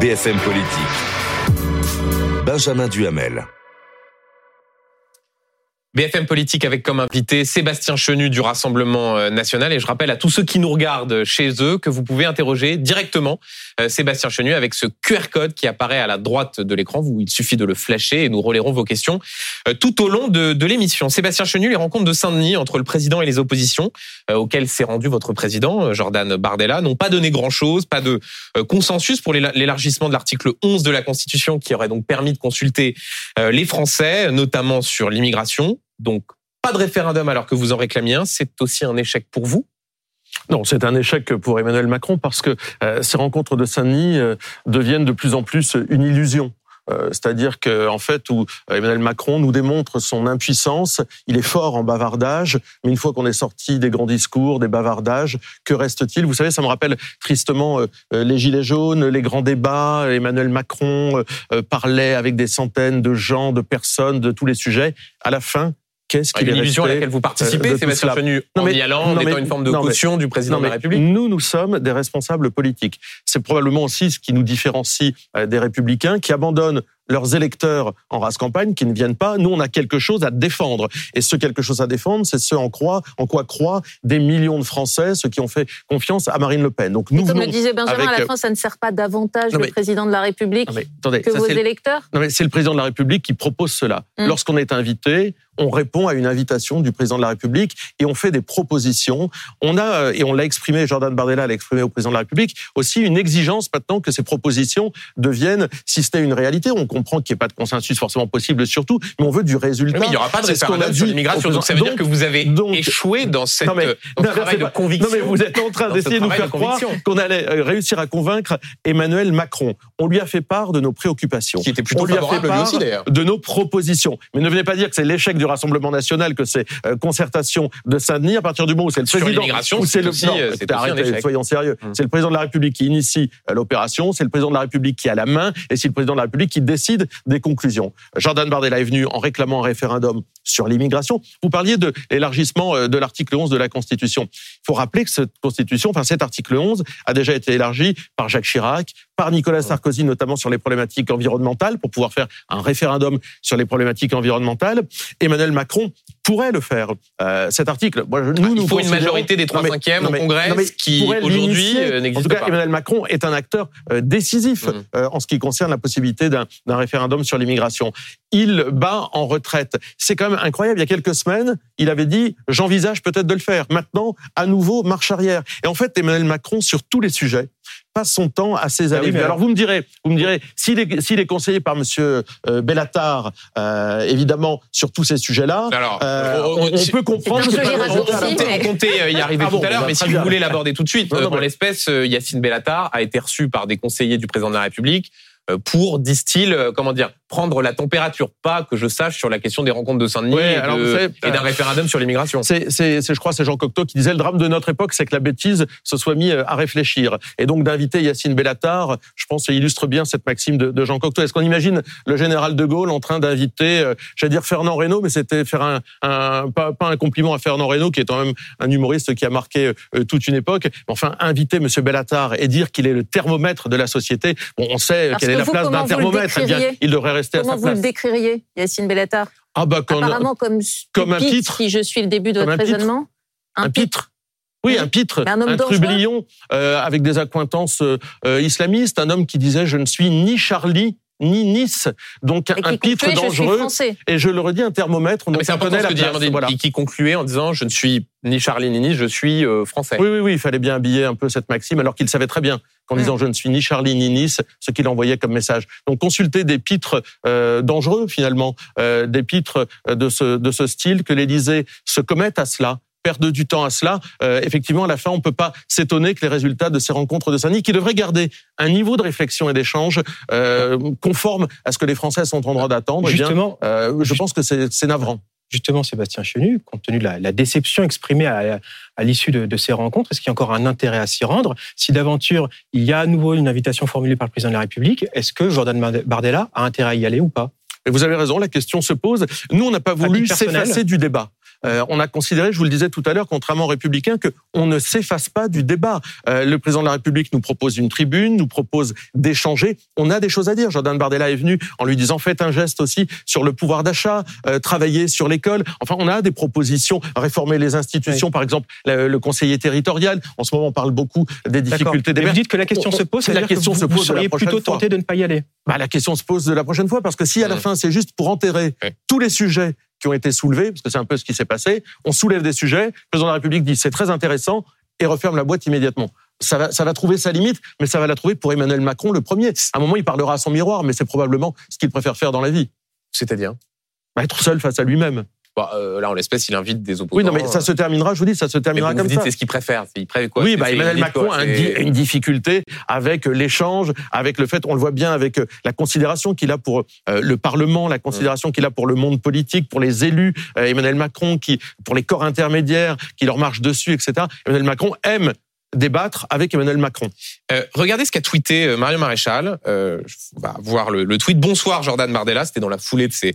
BFM Politique. Benjamin Duhamel. BFM Politique avec comme invité Sébastien Chenu du Rassemblement euh, National. Et je rappelle à tous ceux qui nous regardent chez eux que vous pouvez interroger directement euh, Sébastien Chenu avec ce QR code qui apparaît à la droite de l'écran. Vous, il suffit de le flasher et nous relayerons vos questions euh, tout au long de, de l'émission. Sébastien Chenu, les rencontres de Saint-Denis entre le président et les oppositions auxquelles s'est rendu votre président, Jordan Bardella, n'ont pas donné grand-chose, pas de consensus pour l'élargissement de l'article 11 de la Constitution qui aurait donc permis de consulter les Français, notamment sur l'immigration. Donc, pas de référendum alors que vous en réclamiez un. C'est aussi un échec pour vous? Non, c'est un échec pour Emmanuel Macron parce que euh, ces rencontres de Saint-Denis euh, deviennent de plus en plus une illusion. Euh, c'est-à-dire que en fait, où Emmanuel Macron nous démontre son impuissance, il est fort en bavardage, mais une fois qu'on est sorti des grands discours, des bavardages, que reste-t-il? Vous savez, ça me rappelle tristement les gilets jaunes, les grands débats. Emmanuel Macron parlait avec des centaines de gens, de personnes, de tous les sujets. À la fin, qu'est-ce qu'il Une illusion à laquelle vous participez, c'est Sébastien Chenu, en y allant, en étant une forme de caution du président de la République Nous, nous sommes des responsables politiques. C'est probablement aussi ce qui nous différencie euh, des républicains qui abandonnent leurs électeurs en race campagne qui ne viennent pas. Nous, on a quelque chose à défendre. Et ce quelque chose à défendre, c'est ce en, croit, en quoi croient des millions de Français, ceux qui ont fait confiance à Marine Le Pen. Donc, nous comme le disait Benjamin, à la fin, ça ne sert pas davantage le président de la République que vos électeurs Non, mais c'est le président de la République qui propose cela. Hum. Lorsqu'on est invité, on répond à une invitation du président de la République et on fait des propositions. On a, euh, et on l'a exprimé, Jordan Bardella l'a exprimé au président de la République, aussi une exigence maintenant que ces propositions deviennent, si ce n'est une réalité, on comprend qu'il n'y ait pas de consensus forcément possible sur tout, mais on veut du résultat. Mais il n'y aura pas de référendum sur l'immigration. Donc ça veut dire que vous avez échoué dans cette non mais, dans travail de conviction. Non mais vous êtes en train d'essayer de nous faire croire qu'on allait euh, réussir à convaincre Emmanuel Macron. On lui a fait part de nos préoccupations. Qui était plutôt on lui a fait part aussi, de nos propositions. Mais ne venez pas dire que c'est l'échec du Rassemblement national, que c'est euh, concertation de Saint-Denis à partir du moment où c'est le président, ou c'est le aussi, arrêtez, soyons sérieux. Hum. C'est le président de la République qui initie euh, l'opération, c'est le président de la République qui a la main, et c'est le président de la République qui décide des conclusions. Jordan Bardella est venu en réclamant un référendum sur l'immigration. Vous parliez de l'élargissement euh, de l'article 11 de la Constitution. Il faut rappeler que cette Constitution, enfin cet article 11, a déjà été élargi par Jacques Chirac, par Nicolas Sarkozy, notamment sur les problématiques environnementales, pour pouvoir faire un référendum sur les problématiques environnementales. Emmanuel Macron pourrait le faire. Euh, cet article, moi, nous, il faut une majorité des trois cinquièmes au Congrès, qui aujourd'hui euh, n'existe pas. En tout cas, Emmanuel Macron est un acteur décisif mmh. en ce qui concerne la possibilité d'un référendum sur l'immigration. Il bat en retraite. C'est quand même incroyable. Il y a quelques semaines, il avait dit j'envisage peut-être de le faire. Maintenant, à nouveau, marche arrière. Et en fait, Emmanuel Macron, sur tous les sujets, passe son temps à ses ah alliés. alors vous me direz, vous me direz, s'il est, s'il est conseillé par Monsieur euh, Bellatar, euh, évidemment sur tous ces sujets-là, euh, on, peut comprendre. On comptait y arriver ah tout à l'heure, mais si vous voulez l'aborder tout de suite, pour l'espèce, Yacine Bellatar a été reçu par des conseillers du président de la République pour, disent-ils, comment dire, prendre la température, pas que je sache sur la question des rencontres de Saint-Denis et, d'un euh, référendum sur l'immigration. C'est, je crois, c'est Jean Cocteau qui disait le drame de notre époque, c'est que la bêtise se soit mis à réfléchir. Et donc d'inviter Yacine Bellatar, je pense, illustre bien cette maxime de, Jean Cocteau. Est-ce qu'on imagine le général de Gaulle en train d'inviter, j'allais dire Fernand Reynaud, mais c'était faire un, un pas, pas, un compliment à Fernand Reynaud, qui est quand même un humoriste qui a marqué toute une époque. Enfin, inviter Monsieur Bellatar et dire qu'il est le thermomètre de la société. Bon, on sait quelle la place d'un thermomètre. Eh bien, il devrait rester à sa place. Comment vous le décririez, Yacine Bellatar? Ah bah, Apparemment comme, comme un pitre. si je suis le début de votre raisonnement. Un, pitre. Oui, un pitre, un, homme un trublion euh, avec des accointances euh, euh, islamistes, un homme qui disait je ne suis ni Charlie ni Nice, donc un pitre dangereux. et je le redis, un thermomètre. mais c'est important ce que dit voilà. qui concluait en disant je ne suis ni Charlie ni Nice, je suis français. Oui, oui, oui, il fallait bien habiller un peu cette maxime, alors qu'il savait très bien qu'en disant je ne suis ni Charlie ni Nice, ce qu'il envoyait comme message. Donc consulter des pitres euh, dangereux finalement, euh, des pitres de ce, de ce style, que l'Élysée se commette à cela, perdre du temps à cela. Euh, effectivement, à la fin, on peut pas s'étonner que les résultats de ces rencontres de Sani, qui devraient garder un niveau de réflexion et d'échange euh, conforme à ce que les Français sont en droit d'attendre, eh euh, je pense que c'est navrant justement Sébastien Chenu, compte tenu de la, déception exprimée à, l'issue de, ces rencontres Est-ce qu'il y a encore un intérêt à s'y rendre? Si d'aventure il y a à nouveau une invitation formulée par le président de la République, est-ce que Jordan Bardella a intérêt à y aller ou pas? Vous avez raison, la question se pose. Nous, on n'a pas voulu s'effacer du débat. Euh, on a considéré, je vous le disais tout à l'heure, contrairement aux républicains, que on ne s'efface pas du débat. Euh, le président de la République nous propose une tribune, nous propose d'échanger. On a des choses à dire. Jordan Bardella est venu en lui disant faites un geste aussi sur le pouvoir d'achat, euh, travailler sur l'école. Enfin, on a des propositions, réformer les institutions, par exemple le, conseiller territorial. En ce moment, on parle beaucoup des difficultés des Vous dites que la question se pose, la question que vous, se pose. Vous seriez plutôt tenté de ne pas y aller. Bah, la question se pose de la prochaine fois parce que si à la fin c'est juste pour enterrer tous les sujets qui ont été soulevés, parce que c'est un peu ce qui s'est passé. On soulève des sujets, le président de la République dit c'est très intéressant et referme la boîte immédiatement. Ça va, ça va trouver sa limite, mais ça va la trouver pour Emmanuel Macron le premier. À un moment, il parlera à son miroir, mais c'est probablement ce qu'il préfère faire dans la vie. C'est-à-dire? Bah, Être seul face à lui-même. Bah, euh, là, en l'espèce, il invite des opposants. Oui, non, mais ça se terminera, je vous dis, ça se terminera mais comme vous ça. C'est ce qu'il préfère. Il préfère quoi? Oui, bah, Emmanuel Macron a une difficulté avec l'échange, avec le fait, on le voit bien avec euh, la considération qu'il a pour euh, le Parlement, la considération qu'il a pour le monde politique, pour les élus. Emmanuel Macron, qui pour les corps intermédiaires, qui leur marche dessus, etc. Emmanuel Macron aime débattre avec Emmanuel Macron. Euh, regardez ce qu'a tweeté euh, Mario Maréchal. Euh, on va voir le, tweet. Bonsoir Jordan Bardella. C'était dans la foulée de ces,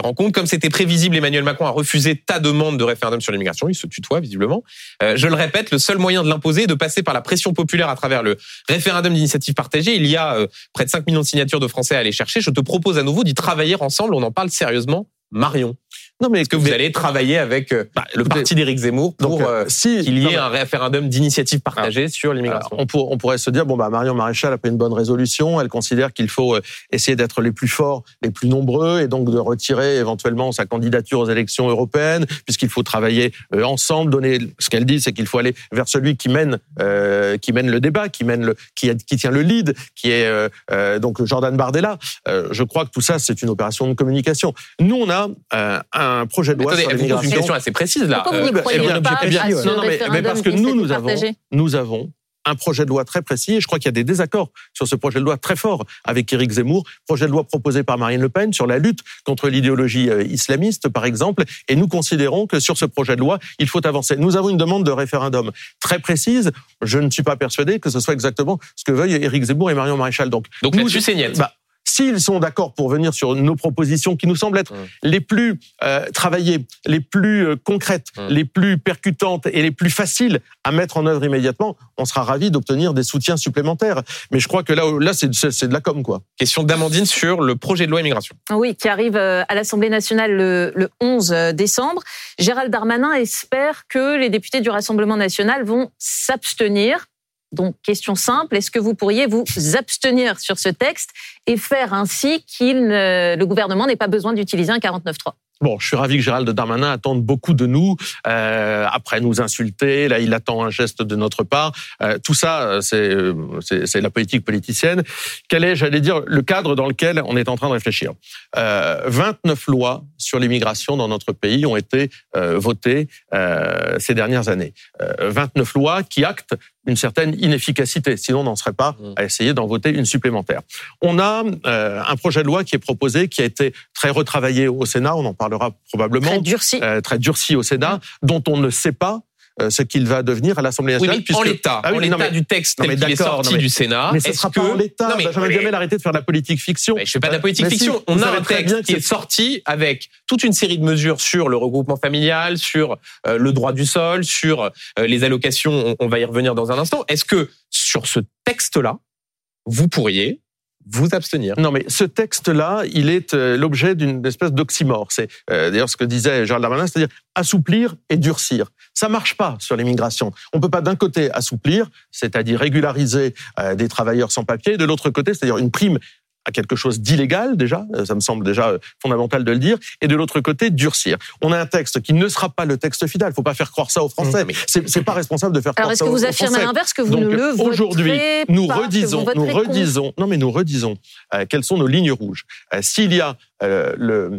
rencontres. Comme c'était prévisible, Emmanuel Macron a refusé ta demande de référendum sur l'immigration. Il se tutoie visiblement. Je le répète, le seul moyen de l'imposer est de passer par la pression populaire à travers le référendum d'initiative partagée. Il y a près de 5 millions de signatures de Français à aller chercher. Je te propose à nouveau d'y travailler ensemble. On en parle sérieusement. Marion. Non, mais est-ce que vous allez travailler avec euh, bah, le parti d'Éric Zemmour pour euh, euh, si, qu'il y ait un référendum d'initiative partagée sur l'immigration on, on, pourrait se dire bon bah Marion Maréchal a pris une bonne résolution. Elle consière qu'il faut essayer d'être les plus forts, les plus nombreux, et donc de retirer éventuellement sa candidature aux élections européennes, puisqu'il faut travailler ensemble. Donner ce qu'elle dit, c'est qu'il faut aller vers celui qui mène euh, qui mène le débat, qui mène le qui, qui tient le lead, qui est euh, donc Jordan Bardella. je crois que tout ça c'est une opération de communication. Nous on a un un projet de loi sur l'immigration. une question assez précise là. Pourquoi vous ne euh, croyez eh pas eh à non, non, mais, parce que nous, nous avons, nous avons un projet de loi très précis et je crois qu'il y a des désaccords sur ce projet de loi très fort avec Éric Zemmour, projet de loi proposé par Marine Le Pen sur la lutte contre l'idéologie euh, islamiste par exemple et nous considérons que sur ce projet de loi, il faut avancer. Nous avons une demande de référendum très précise, je ne suis pas persuadé que ce soit exactement ce que veuillent Éric Zemmour et Marion Maréchal. Donc, Donc nous, là-dessus, c'est bah, S'ils sont d'accord pour venir sur nos propositions qui nous semblent être les plus euh, travaillées, les plus euh, concrètes, les plus percutantes et les plus faciles à mettre en œuvre immédiatement, on sera ravis d'obtenir des soutiens supplémentaires. Mais je crois que là, là c'est de la com, quoi. Question d'Amandine sur le projet de loi immigration. Oui, qui arrive euh, à l'Assemblée nationale le, le 11 décembre. Gérald Darmanin espère que les députés du Rassemblement national vont s'abstenir donc, question simple, est-ce que vous pourriez vous abstenir sur ce texte et faire ainsi qu'il le gouvernement n'ait pas besoin d'utiliser un 49.3 Bon, je suis ravi que Gérald Darmanin attende beaucoup de nous, euh, après nous insulter. Là, il attend un geste de notre part. Euh, tout ça, c'est c'est la politique politicienne. Quel est, j'allais dire, le cadre dans lequel on est en train de réfléchir? Euh, 29 lois sur l'immigration dans notre pays ont été euh, votées euh, ces dernières années. 29 euh, lois qui actent une certaine inefficacité. Sinon, on n'en serait pas mmh. à essayer d'en voter une supplémentaire. On a euh, un projet de loi qui est proposé, qui a été très retravaillé au Sénat. On en parlera probablement. Très durci. Euh, très durci au Sénat, mmh. dont on ne sait pas ce qu'il va devenir à l'Assemblée nationale. Oui, mais en l'état, ah, oui, du texte tel qu'il est sorti du Sénat. Mais ce sera pas en l'état. De faire de la politique fiction. Mais je fais pas de la politique fiction. On a un texte qui est sorti avec toute une série de mesures sur le regroupement familial, sur euh, le droit du sol, sur euh, les allocations. On va y revenir dans un instant. Est-ce que sur ce texte-là, vous pourriez vous abstenir. Non, mais ce texte-là, il est euh, l'objet d'une espèce d'oxymore. C'est euh, d'ailleurs ce que disait Gérald Darmanin, c'est-à-dire assouplir et durcir. Ça marche pas sur l'immigration. On peut pas d'un côté assouplir, c'est-à-dire régulariser euh, des travailleurs sans papier, de l'autre côté, c'est-à-dire une prime à quelque chose d'illégal déjà, euh, ça me semble déjà euh, fondamental de le dire, et de l'autre côté durcir. On a un texte qui ne sera pas le texte final. Il faut pas faire croire ça aux Français. Mmh. C'est pas responsable de faire Alors croire ça aux Français. Alors est-ce que vous affirmez l'inverse que vous ne le voterez Aujourd'hui, nous redisons, nous redisons, non mais nous redisons euh, quelles sont nos lignes rouges. Euh, S'il y a euh, le,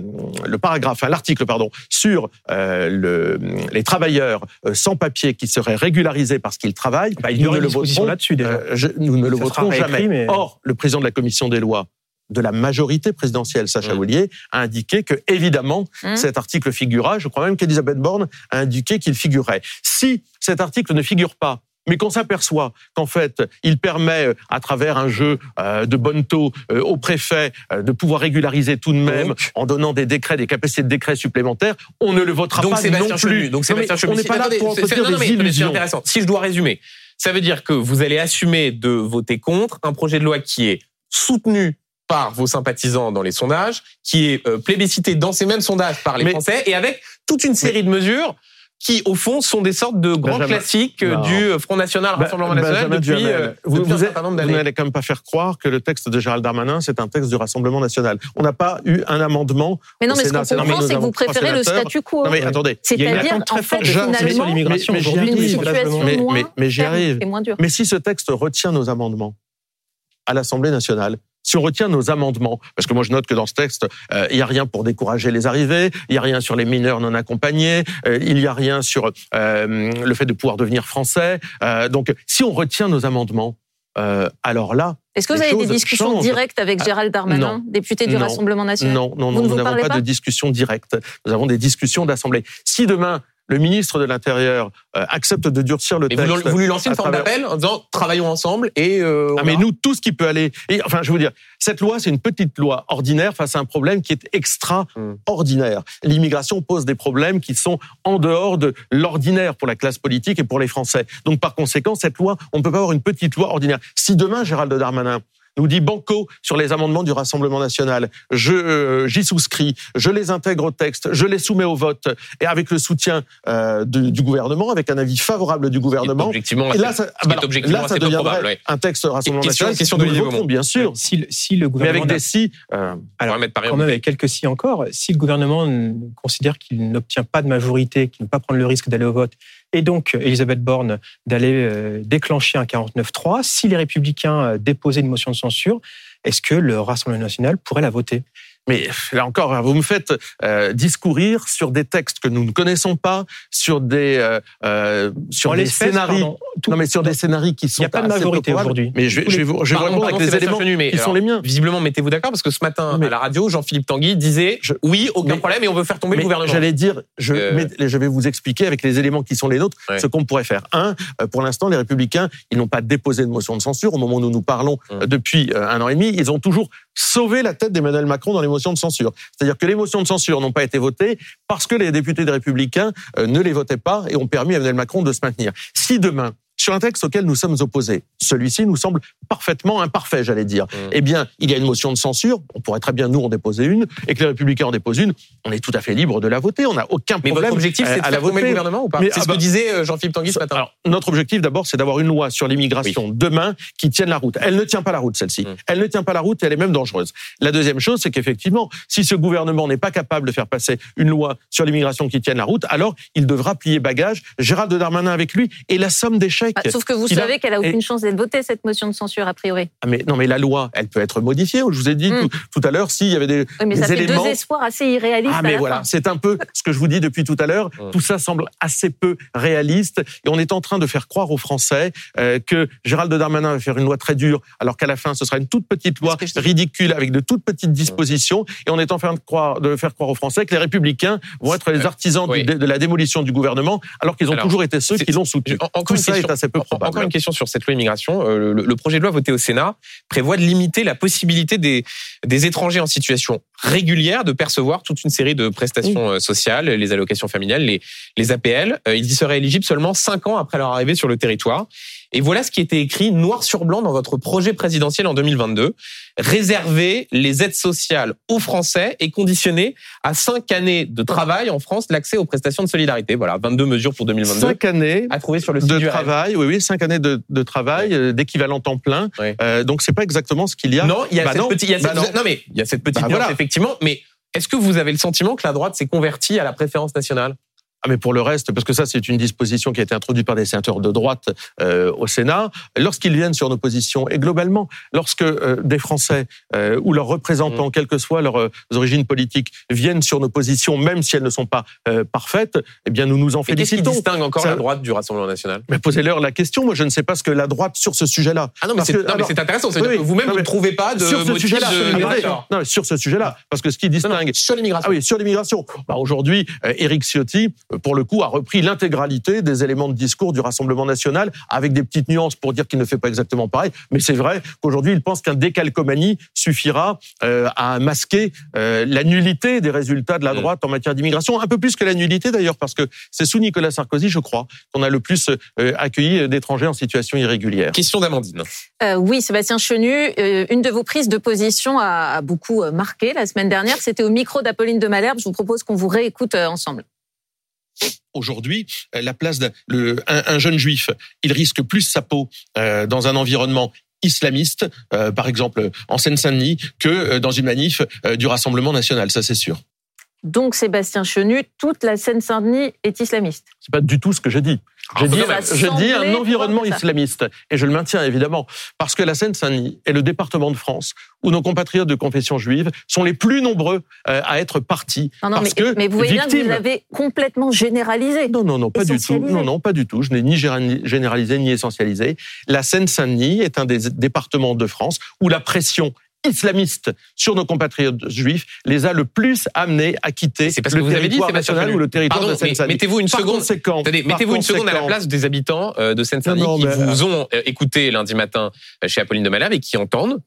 le, paragraphe, l'article pardon, sur euh, le, les travailleurs sans papier qui seraient régularisés parce qu'ils travaillent, bah, il y aurait une disposition là-dessus déjà. nous ne le voterons jamais. Or, le président de la commission des lois de la majorité présidentielle, Sacha mmh. a indiqué que, évidemment, mmh. cet article figurera. Je crois même qu'Elisabeth Borne a indiqué qu'il figurerait. Si cet article ne figure pas, mais qu'on s'aperçoit qu'en fait, il permet, euh, à travers un jeu euh, de bonne taux euh, au préfet, de pouvoir régulariser tout de même en donnant des décrets, des capacités de décrets supplémentaires, on ne le votera donc pas non plus. Donc c'est on n'est pas là pour entretenir des illusions. intéressant. Si je dois résumer, ça veut dire que vous allez assumer de voter contre un projet de loi qui est soutenu par vos sympathisants dans les sondages, qui est euh, plébiscité dans ces mêmes sondages par les Français, et avec toute une série de mesures qui, au fond, sont des sortes de grands classiques euh, du Front National, Rassemblement National depuis, euh, vous, vous, n'allez quand même pas faire croire que le texte de Gérald Darmanin, c'est un texte du Rassemblement National. On n'a pas eu un amendement. Mais non, mais ce qu'on comprend, c'est que vous préférez le statu quo. Non, mais attendez. C'est-à-dire, en fait, finalement, l'immigration aujourd'hui, mais j'y arrive. Mais si ce texte retient nos amendements à l'Assemblée nationale, si on retient nos amendements, parce que moi je note que dans ce texte, euh, il n'y a rien pour décourager les arrivées, il n'y a rien sur les mineurs non accompagnés, euh, il n'y a rien sur euh, le fait de pouvoir devenir français. donc si on retient nos amendements, alors là, est-ce que vous avez des discussions directes avec ah, Gérald Darmanin, député du Rassemblement national? Non, non, non, nous n'avons pas, de discussion directe. Nous avons des discussions d'assemblée. Si demain le ministre de l'Intérieur euh, accepte de durcir le texte. Vous, vous lui lancez une forme d'appel en disant travaillons ensemble et. Euh, ah mais nous tout ce qui peut aller. Et, enfin, je veux vous dire, cette loi c'est une petite loi ordinaire face à un problème qui est extraordinaire. L'immigration pose des problèmes qui sont en dehors de l'ordinaire pour la classe politique et pour les Français. Donc par conséquent, cette loi, on ne peut pas avoir une petite loi ordinaire. Si demain Gérald Darmanin nous dit Banco sur les amendements du Rassemblement national. Je euh, j'y souscris, je les intègre au texte, je les soumets au vote et avec le soutien euh, du gouvernement, avec un avis favorable du gouvernement. Objectivement, et là, ça, bah, là, ça deviendrait un texte Rassemblement national. Question de voterons, bien sûr. Si, si, le gouvernement Mais avec des si. Euh, alors, quand même avec quelques si encore. Si le gouvernement considère qu'il n'obtient pas de majorité, qu'il ne peut pas prendre le risque d'aller au vote et donc Elisabeth Borne d'aller euh, déclencher un 49-3. Si les Républicains euh, déposaient une motion de censure, est-ce que le Rassemblement national pourrait la voter? Mais là encore, vous me faites euh, discourir sur des textes que nous ne connaissons pas, sur des euh, euh sur des scénarios. non, mais sur des scénarios qui sont. Il n'y a pas de majorité aujourd'hui. Mais je, je, vais vous, je vais répondre avec des éléments qui sont les miens. Visiblement, mettez-vous d'accord parce que ce matin à la radio, Jean-Philippe Tanguy disait oui, aucun problème, et on veut faire tomber le gouvernement. J'allais dire, je, euh. je vais vous expliquer avec les éléments qui sont les nôtres ce qu'on pourrait faire. Un, pour l'instant, les Républicains, ils n'ont pas déposé de motion de censure au moment où nous nous parlons hum. depuis un an et demi. Ils ont toujours sauvé la tête d'Emmanuel Macron dans les motions de censure. C'est-à-dire que les motions de censure n'ont pas été votées parce que les députés des Républicains euh, ne les votaient pas et ont permis à Emmanuel Macron de se maintenir. Si demain, sur un texte auquel nous sommes opposés. Celui-ci nous semble parfaitement imparfait, j'allais dire. Mmh. Eh bien, il y a une motion de censure. On pourrait très bien nous en déposer une et que les Républicains en déposent une. On est tout à fait libre de la voter. On n'a aucun problème. Mais votre objectif, c'est de faire tomber le gouvernement ou pas C'est ce ah que bah, disait euh, Jean-Philippe Tanguy ce matin. Alors, notre objectif, d'abord, c'est d'avoir une loi sur l'immigration demain qui tienne la route. Elle ne tient pas la route, celle-ci. Mmh. Elle ne tient pas la route elle est même dangereuse. La deuxième chose, c'est qu'effectivement, si ce gouvernement n'est pas capable de faire passer une loi sur l'immigration qui tienne la route, alors il devra plier bagage. Gérald Darmanin avec lui et la somme Bah, sauf que vous savez qu'elle a aucune chance d'être votée, cette motion de censure, a priori. Ah mais, non, mais la loi, elle peut être modifiée. Je vous ai dit hmm. tout, à l'heure, s'il y avait des, oui, mais ça fait deux espoirs assez irréalistes. Ah, mais voilà, c'est un peu ce que je vous dis depuis tout à l'heure. Tout ça semble assez peu réaliste. Et on est en train de faire croire aux Français euh, que Gérald Darmanin va faire une loi très dure, alors qu'à la fin, ce sera une toute petite loi ridicule avec de toutes petites dispositions. Et on est en train de, croire, de faire croire aux Français que les Républicains vont être les artisans de la démolition du gouvernement, alors qu'ils ont toujours été ceux qui l'ont soutenu. Tout ça est assez Encore une question sur cette loi immigration. Euh, le, projet de loi voté au Sénat prévoit de limiter la possibilité des, des étrangers en situation régulière de percevoir toute une série de prestations euh, sociales, les allocations familiales, les, les APL. Euh, ils y seraient éligibles seulement cinq ans après leur arrivée sur le territoire. Et voilà ce qui était écrit noir sur blanc dans votre projet présidentiel en 2022. Réserver les aides sociales aux Français et conditionner à cinq années de travail en France l'accès aux prestations de solidarité. Voilà, 22 mesures pour 2022. Cinq années à trouver sur le site de du travail, oui, oui, cinq années de, de travail, euh, d'équivalent temps plein. Euh, donc c'est pas exactement ce qu'il y a. Non, il y a Bah cette non. petite, il y a Bah cette- non. non mais il y a cette petite Bah nuance, voilà. effectivement. Mais est-ce que vous avez le sentiment que la droite s'est convertie à la préférence nationale? Ah, mais pour le reste, parce que ça, c'est une disposition qui a été introduite par des sénateurs de droite euh, au Sénat, lorsqu'ils viennent sur nos positions, et globalement, lorsque euh, des Français euh, ou leurs représentants, Mm. quelles que soient leurs euh, origines politiques, viennent sur nos positions, même si elles ne sont pas euh, parfaites, eh bien, nous nous en Mais qu'est-ce qui félicitons. distingue encore Ça- la droite du Rassemblement national? Mais posez-leur la question. Moi, je ne sais pas ce que la droite sur ce sujet-là. Ah non, mais c'est non, intéressant. C'est-à-dire Oui, que vous-même, non, vous ne trouvez pas de sur ce sujet-là, de non, sur ce sujet-là, parce que ce qui Non, non, distingue sur l'immigration. Ah oui, sur l'immigration. Bah, Aujourd'hui, euh, Éric Ciotti, pour le coup, a repris l'intégralité des éléments de discours du Rassemblement national, avec des petites nuances pour dire qu'il ne fait pas exactement pareil. Mais c'est vrai qu'aujourd'hui, il pense qu'un décalcomanie suffira euh, à masquer euh, la nullité des résultats de la Mm. droite en matière d'immigration. Un peu plus que la nullité d'ailleurs, parce que c'est sous Nicolas Sarkozy, je crois, qu'on a le plus euh, accueilli d'étrangers en situation irrégulière. Question d'Amandine. Euh, oui, Sébastien Chenu, euh, une de vos prises de position a, a beaucoup marqué la semaine dernière. C'était au micro d'Apolline de Malherbe. Je vous propose qu'on vous réécoute euh, ensemble. Aujourd'hui, euh, la place d'un jeune juif, il risque plus sa peau euh, dans un environnement islamiste, euh, par exemple en Seine-Saint-Denis, que euh, dans une manif euh, du Rassemblement national, ça c'est sûr. Donc, Sébastien Chenu, toute la Seine-Saint-Denis est islamiste. C'est pas du tout ce que j'ai dit. J'ai Ah, dit, un environnement islamiste. Et je le maintiens évidemment. Parce que la Seine-Saint-Denis est le département de France où nos compatriotes de confession juive sont les plus nombreux euh, à être partis. Non, non, parce mais, que mais vous voyez bien que vous avez complètement généralisé. Non, non, non, pas du tout. Non, non, pas du tout. Je n'ai ni généralisé ni essentialisé. La Seine-Saint-Denis est un des départements de France où la pression islamiste sur nos compatriotes juifs les a le plus amenés à quitter C'est parce le que vous avez dit, territoire national ou le territoire Pardon, de Seine-Saint-Denis. mettez-vous une Par seconde. Attendez, mettez-vous une seconde à la place des habitants euh, de Seine-Saint-Denis Non, non, qui mais, vous ont euh, écouté lundi matin euh, chez Apolline de Malherbe et qui entendent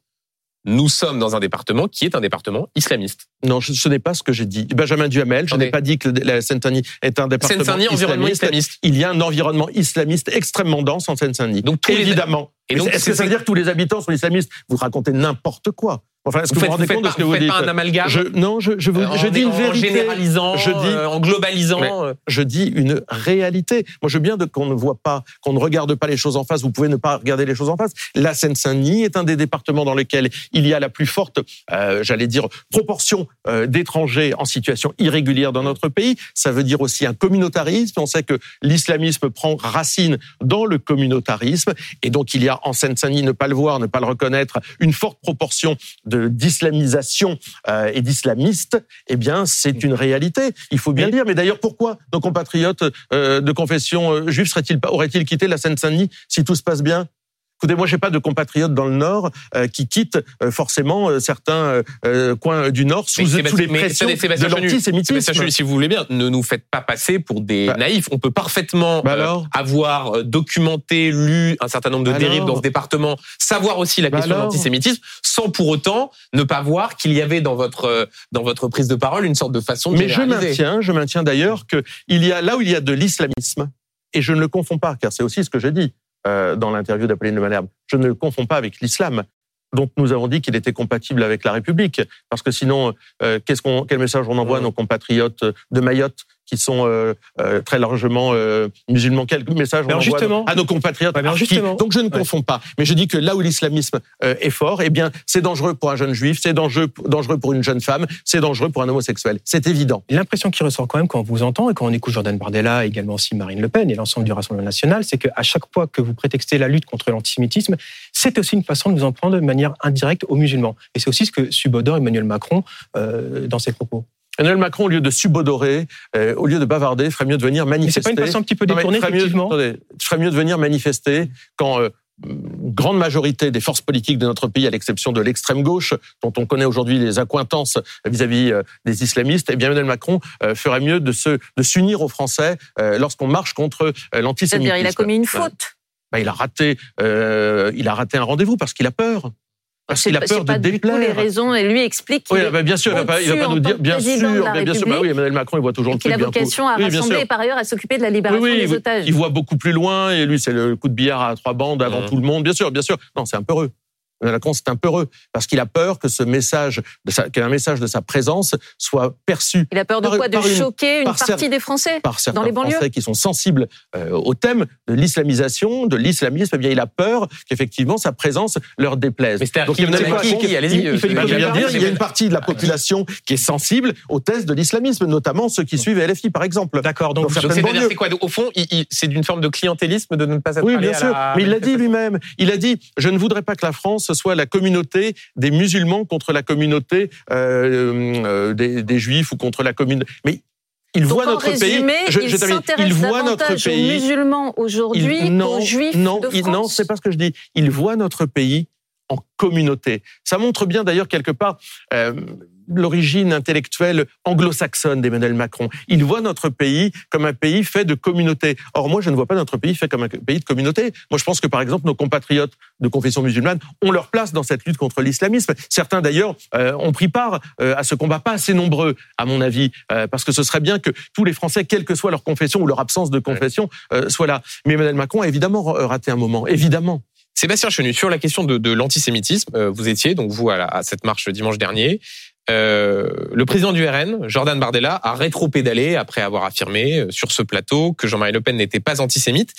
nous sommes dans un département qui est un département islamiste. Non, ce n'est pas ce que j'ai dit. Benjamin Duhamel, je n'ai pas dit que la Seine-Saint-Denis est un département Seine-Saint-Denis, environnement islamiste. Il y a un environnement islamiste extrêmement dense en Seine-Saint-Denis. Donc, évidemment. Et est-ce que ça veut dire que tous les habitants sont islamistes? Vous racontez n'importe quoi. Enfin, est-ce que Vous vous faites, vous rendez vous compte de ce que vous vous dites pas un amalgame je, Non, je, je, vous, euh, je en, dis une en vérité. généralisant, Je dis- euh, en globalisant. Euh, je dis une réalité. Moi, je veux bien qu'on ne voit pas, qu'on ne regarde pas les choses en face. Vous pouvez ne pas regarder les choses en face. La Seine-Saint-Denis est un des départements dans lesquels il y a la plus forte, j'allais dire, proportion d'étrangers en situation irrégulière dans notre pays. Ça veut dire aussi un communautarisme. On sait que l'islamisme prend racine dans le communautarisme. Et donc, il y a en Seine-Saint-Denis, ne pas le voir, ne pas le reconnaître, une forte proportion de d'islamisation euh, et d'islamistes. Eh bien, c'est une réalité. Il faut bien le dire. Mais d'ailleurs, pourquoi nos compatriotes euh, de confession euh, juive seraient-ils pas, auraient-ils quitté la Seine-Saint-Denis si tout se passe bien? Écoutez, moi, j'ai pas de compatriotes dans le Nord euh, qui quittent euh, forcément euh, certains euh, euh, coins du Nord sous, sous les pressions de l'antisémitisme. Sébastien si vous voulez bien, ne nous faites pas passer pour des Bah. naïfs. On peut parfaitement Bah euh, avoir euh, documenté, lu un certain nombre de Bah dérives alors dans ce département, savoir aussi la question de l'antisémitisme, sans pour autant ne pas voir qu'il y avait dans votre euh, dans votre prise de parole une sorte de façon de Mais je maintiens, je maintiens d'ailleurs que il y a là où il y a de l'islamisme, et je ne le confonds pas, car c'est aussi ce que j'ai dit euh, dans l'interview d'Apolline de Malherbe, je ne le confonds pas avec l'islam dont nous avons dit qu'il était compatible avec la République, parce que sinon, euh, qu'est-ce qu'on, quel message on envoie à nos compatriotes de Mayotte qui sont euh, euh, très largement euh, musulmans Quel message on envoie justement- à nos compatriotes Ouais, justement- Donc je ne Ouais. confonds pas, mais je dis que là où l'islamisme est fort, eh bien, c'est dangereux pour un jeune juif, c'est dangereux, dangereux pour une jeune femme, c'est dangereux pour un homosexuel. C'est évident. L'impression qui ressort quand même quand on vous entend et quand on écoute Jordan Bardella, également aussi Marine Le Pen et l'ensemble du Rassemblement national, c'est qu'à chaque fois que vous prétextez la lutte contre l'antisémitisme, c'est aussi une façon de vous en prendre de manière indirecte aux musulmans. Et c'est aussi ce que subodore Emmanuel Macron dans ses propos. Emmanuel Macron, au lieu de subodorer, euh, au lieu de bavarder, ferait mieux de venir Mais manifester. c'est pas une façon un petit peu détournée, ferait mieux, effectivement. attendez, ferait mieux de venir manifester quand euh, une grande majorité des forces politiques de notre pays, à l'exception de l'extrême gauche, dont on connaît aujourd'hui les accointances vis-à-vis euh, des islamistes, eh bien Emmanuel Macron euh, ferait mieux de se de s'unir aux Français euh, lorsqu'on marche contre l'antisémitisme. C'est-à-dire, il a commis une faute. Bah, il a raté, euh, il a raté un rendez-vous parce qu'il a peur. Parce qu'il a peur de déplaire. les raisons, et lui explique. Oui, bah, bien sûr, il ne va, va, pas nous dire, bien sûr, bien sûr, bah oui, Emmanuel Macron, il voit toujours le truc. Il a vocation à rassembler, par ailleurs, à s'occuper de la libération des otages. Il voit beaucoup plus loin, et lui, c'est le coup de billard à trois bandes avant mmh. tout le monde, bien sûr, bien sûr. Non, c'est un peu heureux. Macron, c'est un peu heureux parce qu'il a peur que ce message, qu'un message de sa présence soit perçu. Il a peur de quoi? De choquer une partie des Français par certains dans les banlieues? Français qui sont sensibles euh, au thème de l'islamisation, de l'islamisme. Eh bien, il a peur qu'effectivement sa présence leur déplaise. Mais Donc, il, y a une partie de la population qui est sensible au test de l'islamisme, notamment ceux qui suivent LFI, par exemple. D'accord. Donc, c'est quoi? Au fond, c'est d'une forme de clientélisme de ne pas être. Oui, bien sûr. Mais il l'a dit lui-même. Il a dit je ne voudrais pas que la France soit la communauté des musulmans contre la communauté euh, euh, des, des, juifs ou contre la communauté. Mais il voit notre résumé, pays. Je, il je il voit notre pays. Aux musulmans aujourd'hui qu'aux juifs non, de France. non, c'est pas ce que je dis. Il voit notre pays en communauté. Ça montre bien d'ailleurs quelque part. Euh, l'origine intellectuelle anglo-saxonne d'Emmanuel Macron. Il voit notre pays comme un pays fait de communautés. Or, moi, je ne vois pas notre pays fait comme un pays de communautés. Moi, je pense que, par exemple, nos compatriotes de confession musulmane ont leur place dans cette lutte contre l'islamisme. Certains, d'ailleurs, euh, ont pris part euh, à ce combat, pas assez nombreux, à mon avis, euh, parce que ce serait bien que tous les Français, quelle que soit leur confession ou leur absence de confession, soient là. Mais Emmanuel Macron a évidemment raté un moment, évidemment. Sébastien Chenu, sur la question de, l'antisémitisme, vous étiez, donc vous, à, à cette marche dimanche dernier. Euh, le président du RN, Jordan Bardella, a rétro-pédalé après avoir affirmé euh, sur ce plateau que Jean-Marie Le Pen n'était pas antisémite.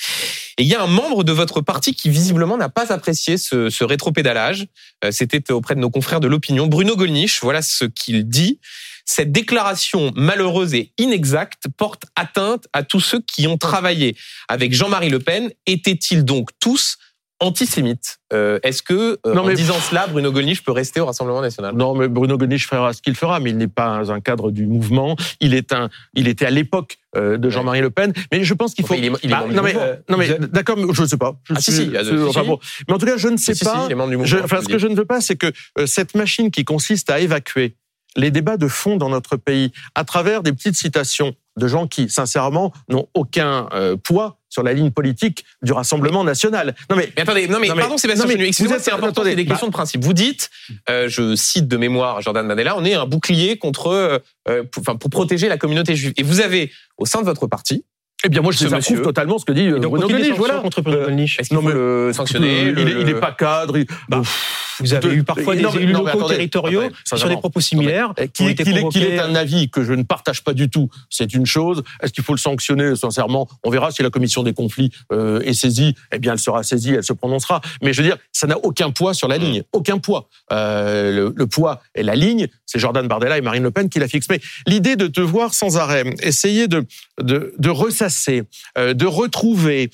Et il y a un membre de votre parti qui visiblement n'a pas apprécié ce, ce rétro-pédalage. Euh, c'était auprès de nos confrères de l'opinion. Bruno Gollnisch, voilà ce qu'il dit. Cette déclaration malheureuse et inexacte porte atteinte à tous ceux qui ont travaillé avec Jean-Marie Le Pen. Étaient-ils donc tous antisémite. Euh, est-ce que, euh, en disant cela, Bruno Gollnisch peut rester au Rassemblement national? Non, mais Bruno Gollnisch fera ce qu'il fera, mais il n'est pas un cadre du mouvement. Il est un, il était à l'époque euh, de Jean-Marie Le Pen, mais je pense qu'il faut. il est, il est bah, non, mais, non mais d'accord, je ne sais pas. Je ah, si, si, enfin, bon. Mais en tout cas, je ne sais pas. je, enfin, ce que je ne veux pas, c'est que cette machine qui consiste à évacuer les débats de fond dans notre pays à travers des petites citations de gens qui, sincèrement, n'ont aucun poids sur la ligne politique du Rassemblement national. Non mais, attendez, non mais, pardon Sébastien excusez-moi, c'est important, c'est des bah questions de principe. Vous dites, euh, je cite de mémoire Jordan Mandela, on est un bouclier contre, euh, euh, pour, enfin pour protéger la communauté juive. Et vous avez au sein de votre parti eh bien, moi, je désapprouve totalement ce que dit Bruno Gollnisch. Voilà. Contre Bruno Gollnisch? Est-ce qu'il faut le sanctionner Il n'est pas cadre. Bah, vous avez eu parfois des élus locaux territoriaux sur des propos similaires. Qu'il ait un avis que je ne partage pas du tout, c'est une chose. Est-ce qu'il faut le sanctionner Sincèrement, on verra si la commission des conflits euh, est saisie. Eh bien, elle sera saisie, elle se prononcera. Mais je veux dire, ça n'a aucun poids sur la ligne. Aucun poids. Euh, le, poids et la ligne, c'est Jordan Bardella et Marine Le Pen qui la fixent. Mais l'idée de te voir sans arrêt, essayer de, de, de ressasser, euh, de retrouver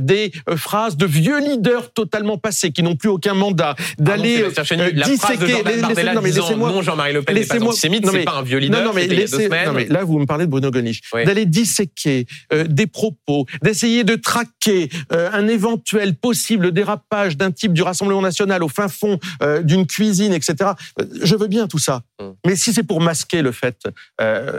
des phrases de vieux leaders totalement passés qui n'ont plus aucun mandat, d'aller euh, Jean-Marie Le Pen n'est pas antisémite, c'est pas un vieux leader, non, mais laissez, non, mais là vous me parlez de Bruno Gollnisch, d'aller disséquer euh, des propos, d'essayer de traquer euh, un éventuel possible dérapage d'un type du Rassemblement national au fin fond d'une cuisine, etc. Je veux bien tout ça, mm. mais si c'est pour masquer le fait,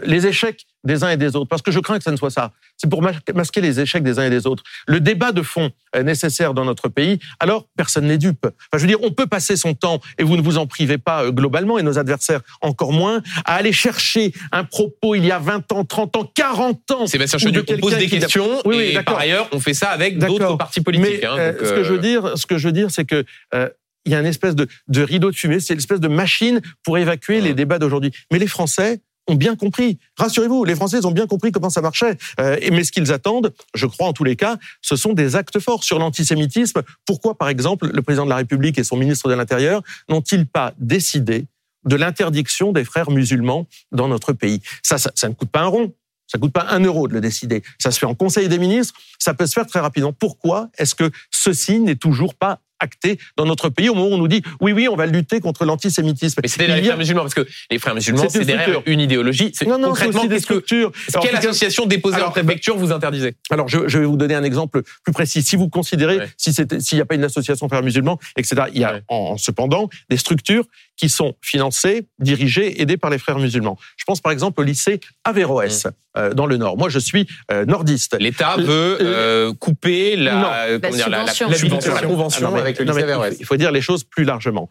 les échecs des uns et des autres, parce que je crains que ça ne soit ça. C'est pour masquer les échecs des uns et des autres. Le débat de fond est nécessaire dans notre pays, alors personne n'est dupe. Enfin, je veux dire, on peut passer son temps, et vous ne vous en privez pas euh, globalement, et nos adversaires encore moins, à aller chercher un propos il y a 20 ans, 30 ans, 40 ans. Sébastien Chenu, on pose des questions, oui, oui, et par ailleurs, on fait ça avec d'autres partis politiques. Mais, hein, euh, ce que je veux dire, ce que je veux dire, c'est que euh, il y a une espèce de, de rideau de fumée, c'est une espèce de machine pour évacuer les débats d'aujourd'hui. Mais les Français, ont bien compris. Rassurez-vous, les Français ont bien compris comment ça marchait. Euh, mais ce qu'ils attendent, je crois en tous les cas, ce sont des actes forts sur l'antisémitisme. Pourquoi, par exemple, le président de la République et son ministre de l'Intérieur n'ont-ils pas décidé de l'interdiction des frères musulmans dans notre pays? Ça, ne coûte pas un rond. Ça coûte pas un euro de le décider. Ça se fait en Conseil des ministres. Ça peut se faire très rapidement. Pourquoi est-ce que ceci n'est toujours pas acté dans notre pays au moment où on nous dit oui, oui, on va lutter contre l'antisémitisme. Mais c'est les frères musulmans, parce que les frères musulmans, c'est derrière une idéologie. Non, non, concrètement, des structures. Que, quelle association déposée en préfecture vous interdisez Alors, je, je, vais vous donner un exemple plus précis. Si vous considérez, si s'il n'y a pas une association frères musulmans, etc., il y a en, cependant des structures qui sont financés, dirigés, aidés par les frères musulmans. Je pense par exemple au lycée Averroès mmh. euh, dans le Nord. Moi, je suis euh, nordiste. L'État veut euh, couper la, comment dire, la, la, convention avec le lycée Averroès. Il faut dire les choses plus largement.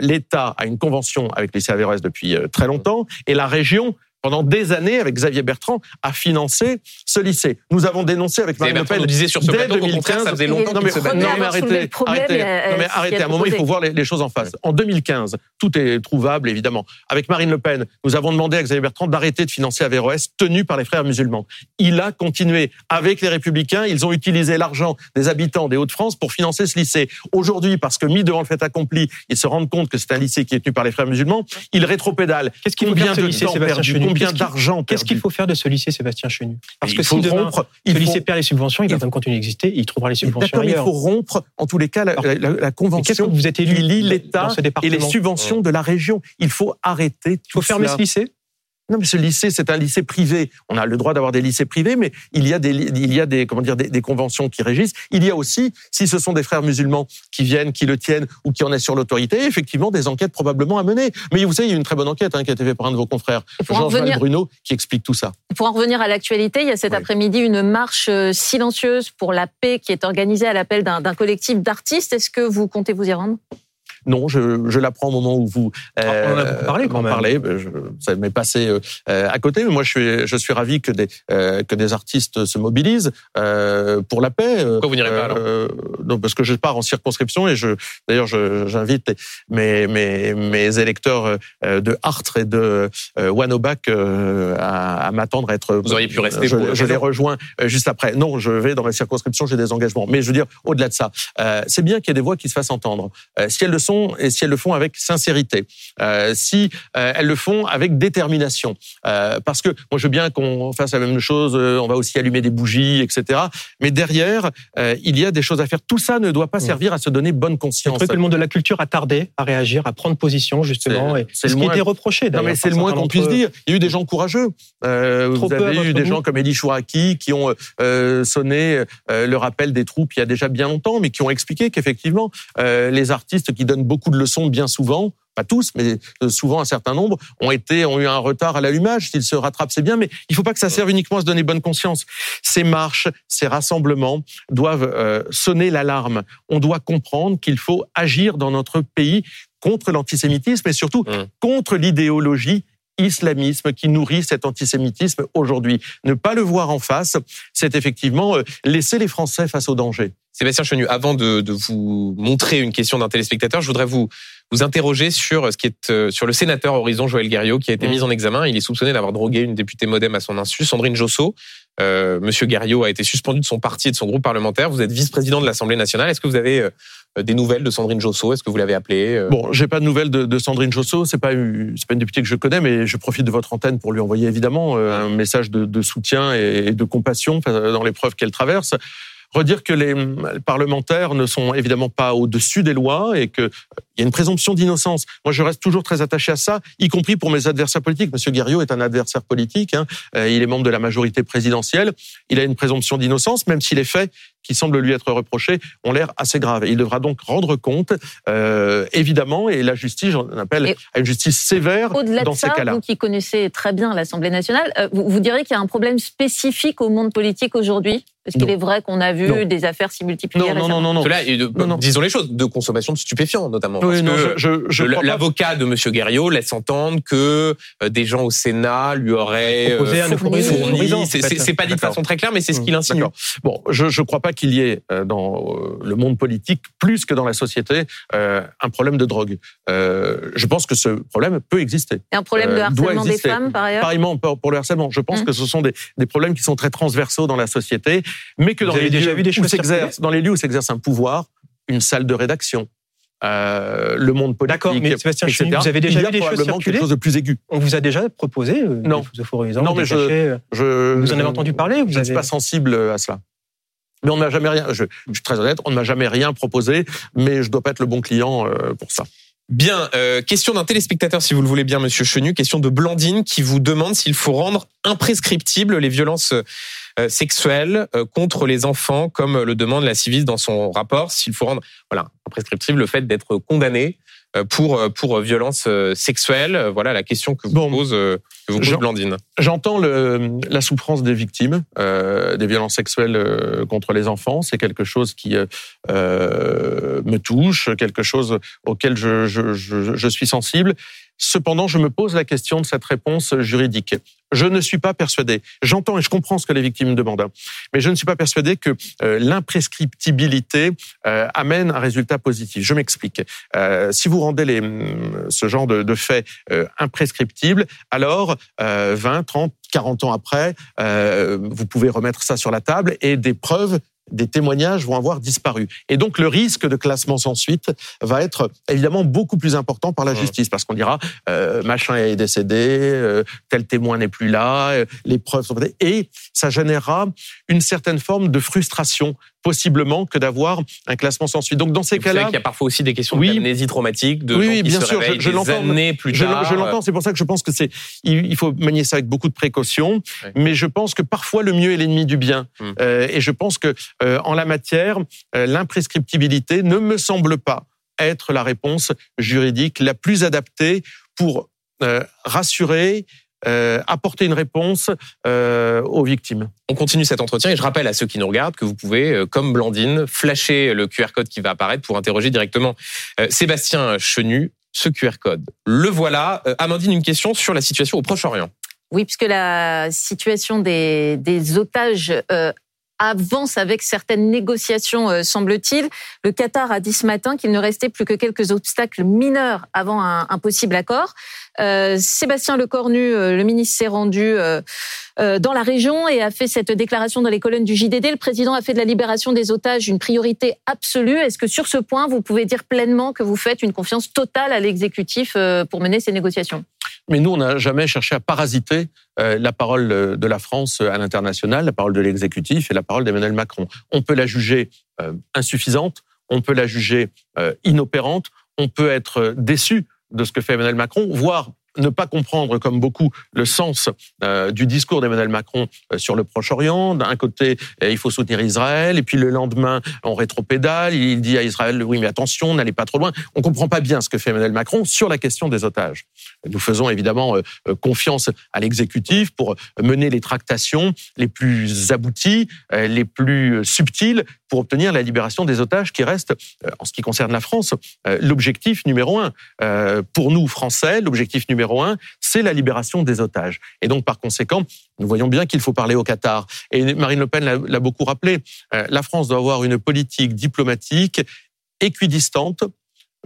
L'État a une convention avec le lycée Averroès depuis très longtemps et la région pendant des années, avec Xavier Bertrand, a financé ce lycée. Nous avons dénoncé avec Marine Le Pen. disait sur ce dès 2015, ça faisait longtemps non, mais, se non, mais arrêtez, arrêtez, non, mais arrêtez. À un moment, il faut voir les, choses en face. En 2015, tout est trouvable, évidemment. Avec Marine Le Pen, nous avons demandé à Xavier Bertrand d'arrêter de financer Averroès, tenu par les frères musulmans. Il a continué. Avec les Républicains, ils ont utilisé l'argent des habitants des Hauts-de-France pour financer ce lycée. Aujourd'hui, parce que mis devant le fait accompli, ils se rendent compte que c'est un lycée qui est tenu par les frères musulmans, ils rétropédalent. Qu'est-ce qu'il combien de lycée, temps combien d'argent Qu'est-ce qu'il faut faire de ce lycée Sébastien Chenu Parce que si demain, rompre, ce lycée perd les subventions, il va même continuer d'exister, il trouvera les subventions ailleurs. il faut rompre, en tous les cas, la, la, convention que vous êtes élu qui lie l'État et les subventions de la région. Il faut arrêter tout Il faut fermer ce lycée non, mais ce lycée, c'est un lycée privé. On a le droit d'avoir des lycées privés, mais il y a des, il y a des, comment dire, des, conventions qui régissent. Il y a aussi, si ce sont des frères musulmans qui viennent, qui le tiennent ou qui en est sur l'autorité, effectivement, des enquêtes probablement à mener. Mais vous savez, il y a une très bonne enquête hein, qui a été faite par un de vos confrères, Georges revenir... Bruno, qui explique tout ça. Pour en revenir à l'actualité, il y a cet après-midi une marche euh, silencieuse pour la paix qui est organisée à l'appel d'un collectif d'artistes. Est-ce que vous comptez vous y rendre? Non, je, je l'apprends au moment où vous euh, on en a parlé quand même. Parlé, je, ça m'est passé euh, euh, à côté, mais moi je suis je suis ravi que des euh, que des artistes se mobilisent euh, pour la paix. Pourquoi vous n'irez pas alors Non, parce que je pars en circonscription et je d'ailleurs j'invite mes, mes mes électeurs de Hartre et de Wanobac à, à m'attendre à être. Vous auriez pu rester. Je, pour je les rejoins juste après. Non, je vais dans ma circonscription, j'ai des engagements. Mais je veux dire, au-delà de ça, c'est bien qu'il y ait des voix qui se fassent entendre. si elles le sont et si elles le font avec sincérité, euh, si euh, elles le font avec détermination. Euh, parce que moi, je veux bien qu'on fasse la même chose, on va aussi allumer des bougies, etc. Mais derrière, il y a des choses à faire. Tout ça ne doit pas servir à se donner bonne conscience. Que le monde de la culture a tardé à réagir, à prendre position, justement. C'est ce qui était reproché. Non, mais c'est le moins qu'on puisse dire. Il y a eu des gens courageux. vous avez eu des gens comme Elie Chouraki qui ont sonné le rappel des troupes il y a déjà bien longtemps, mais qui ont expliqué qu'effectivement, les artistes qui donnent beaucoup de leçons bien souvent pas tous, mais euh, souvent un certain nombre, ont été ont eu un retard à l'allumage. S'ils se rattrapent, c'est bien, mais il faut pas que ça serve uniquement à se donner bonne conscience. Ces marches, ces rassemblements doivent euh, sonner l'alarme. On doit comprendre qu'il faut agir dans notre pays contre l'antisémitisme et surtout mmh. contre l'idéologie islamisme qui nourrit cet antisémitisme aujourd'hui. Ne pas le voir en face, c'est effectivement euh, laisser les Français face au danger. Sébastien Chenu, avant de, vous montrer une question d'un téléspectateur, je voudrais vous vous interroger sur ce qui est euh, sur le sénateur Horizon Joël Guerriot qui a été mmh. mis en examen. Il est soupçonné d'avoir drogué une députée MoDem à son insu, Sandrine Josso. Euh, Monsieur Guerriot a été suspendu de son parti et de son groupe parlementaire. Vous êtes vice-président de l'Assemblée nationale. Est-ce que vous avez euh, des nouvelles de Sandrine Josso? Est-ce que vous l'avez appelée euh? Bon, j'ai pas de nouvelles de, de Sandrine Josso. C'est pas c'est pas une députée que je connais, mais je profite de votre antenne pour lui envoyer évidemment un message de, de soutien et de compassion dans l'épreuve qu'elle traverse redire que les parlementaires ne sont évidemment pas au-dessus des lois et qu'il y a une présomption d'innocence. Moi, je reste toujours très attaché à ça, y compris pour mes adversaires politiques. Monsieur Guerriot est un adversaire politique. Hein. Euh, il est membre de la majorité présidentielle. Il a une présomption d'innocence, même si les faits qui semblent lui être reprochés ont l'air assez graves. Il devra donc rendre compte, euh, évidemment, et la justice, j'en appelle à une justice sévère dans ces cas-là. Vous qui connaissez très bien l'Assemblée nationale, euh, vous, vous direz qu'il y a un problème spécifique au monde politique aujourd'hui? Est-ce qu'il est vrai qu'on a vu des affaires s'y multiplier Non, non, non, non, Disons les choses, de consommation de stupéfiants notamment. Oui, l'avocat de M. Guerriot laisse entendre que euh, des gens au Sénat lui auraient euh, fourni. C'est pas dit de façon très claire, mais c'est ce qu'il insinue. Bon, je ne crois pas qu'il y ait euh, dans le monde politique, plus que dans la société, un problème de drogue. Je pense que ce problème peut exister. Et un problème de harcèlement des femmes, par ailleurs? Pareillement pour le harcèlement. Je pense hum. que ce sont des, des problèmes qui sont très transversaux dans la société mais que dans les, lieux vu des où s'exerce, dans les lieux où s'exerce un pouvoir, une salle de rédaction, euh, le monde politique, D'accord, mais Sébastien etc., vous avez déjà il y a vu des choses quelque chose de plus aigu. On vous a déjà proposé euh, non. des non, mais je, euh, je, vous en avez entendu parler vous Je ne suis pas sensible à cela. Mais on ne m'a jamais rien. Je, je, suis très honnête, on ne m'a jamais rien proposé, mais je dois pas être le bon client euh, pour ça. Bien, euh, question d'un téléspectateur, si vous le voulez bien, Monsieur Chenu. Question de Blandine qui vous demande s'il faut rendre imprescriptible les violences euh, sexuelles euh, contre les enfants, comme le demande la Civis dans son rapport. S'il faut rendre, voilà, imprescriptible le fait d'être condamné pour pour violences sexuelles. Voilà la question que vous pose que vous pose Blandine. J'entends la souffrance des victimes des violences sexuelles contre les enfants. C'est quelque chose qui me touche, quelque chose auquel je, je, je, je suis sensible. Cependant, je me pose la question de cette réponse juridique. Je ne suis pas persuadé. J'entends et je comprends ce que les victimes demandent, hein. mais je ne suis pas persuadé que euh, l'imprescriptibilité euh, amène un résultat positif. Je m'explique. Euh, si vous rendez mm, ce genre de, de faits imprescriptibles, alors 20, 30, 40 ans après, vous pouvez remettre ça sur la table et des preuves des témoignages vont avoir disparu. Et donc le risque de classement sans suite va être évidemment beaucoup plus important par la justice, parce qu'on dira euh, machin est décédé, euh, tel témoin n'est plus là, euh, les preuves sont et ça générera une certaine forme de frustration possiblement que d'avoir un classement sans suite. Donc dans ces cas-là, il y a parfois aussi des questions oui, d'amnésie traumatique, de oui, bien sûr, je, je des années plus tard. Je, l'entends, c'est pour ça que je pense que c'est il faut manier ça avec beaucoup de précaution, mais je pense que parfois le mieux est l'ennemi du bien, hum. euh, et je pense que euh, en la matière, euh, l'imprescriptibilité ne me semble pas être la réponse juridique la plus adaptée pour euh, rassurer euh, apporter une réponse euh, aux victimes. On continue cet entretien et je rappelle à ceux qui nous regardent que vous pouvez, euh, comme Blandine, flasher le QR code qui va apparaître pour interroger directement Sébastien Chenu. Ce QR code, le voilà. Amandine, une question sur la situation au Proche-Orient. Oui, puisque la situation des, des otages avance avec certaines négociations, semble-t-il. Le Qatar a dit ce matin qu'il ne restait plus que quelques obstacles mineurs avant un, possible accord. Euh, Sébastien Lecornu, euh, le ministre, s'est rendu euh, dans la région et a fait cette déclaration dans les colonnes du JDD. Le président a fait de la libération des otages une priorité absolue. Est-ce que sur ce point, vous pouvez dire pleinement que vous faites une confiance totale à l'exécutif pour mener ces négociations? Mais nous, on n'a jamais cherché à parasiter la parole de la France à l'international, la parole de l'exécutif et la parole d'Emmanuel Macron. On peut la juger insuffisante, on peut la juger inopérante, on peut être déçu de ce que fait Emmanuel Macron, voire ne pas comprendre, comme beaucoup, le sens euh, du discours d'Emmanuel Macron euh, sur le Proche-Orient. D'un côté, euh, il faut soutenir Israël, et puis le lendemain, on rétropédale, il dit à Israël, oui, mais attention, n'allez pas trop loin. On comprend pas bien ce que fait Emmanuel Macron sur la question des otages. Nous faisons évidemment confiance à l'exécutif pour mener les tractations les plus abouties, les plus subtiles pour obtenir la libération des otages qui reste, en ce qui concerne la France, l'objectif numéro un. Pour nous, Français, l'objectif numéro un, c'est la libération des otages. Et donc, par conséquent, nous voyons bien qu'il faut parler au Qatar. Et Marine Le Pen l'a beaucoup rappelé, euh, la France doit avoir une politique diplomatique équidistante,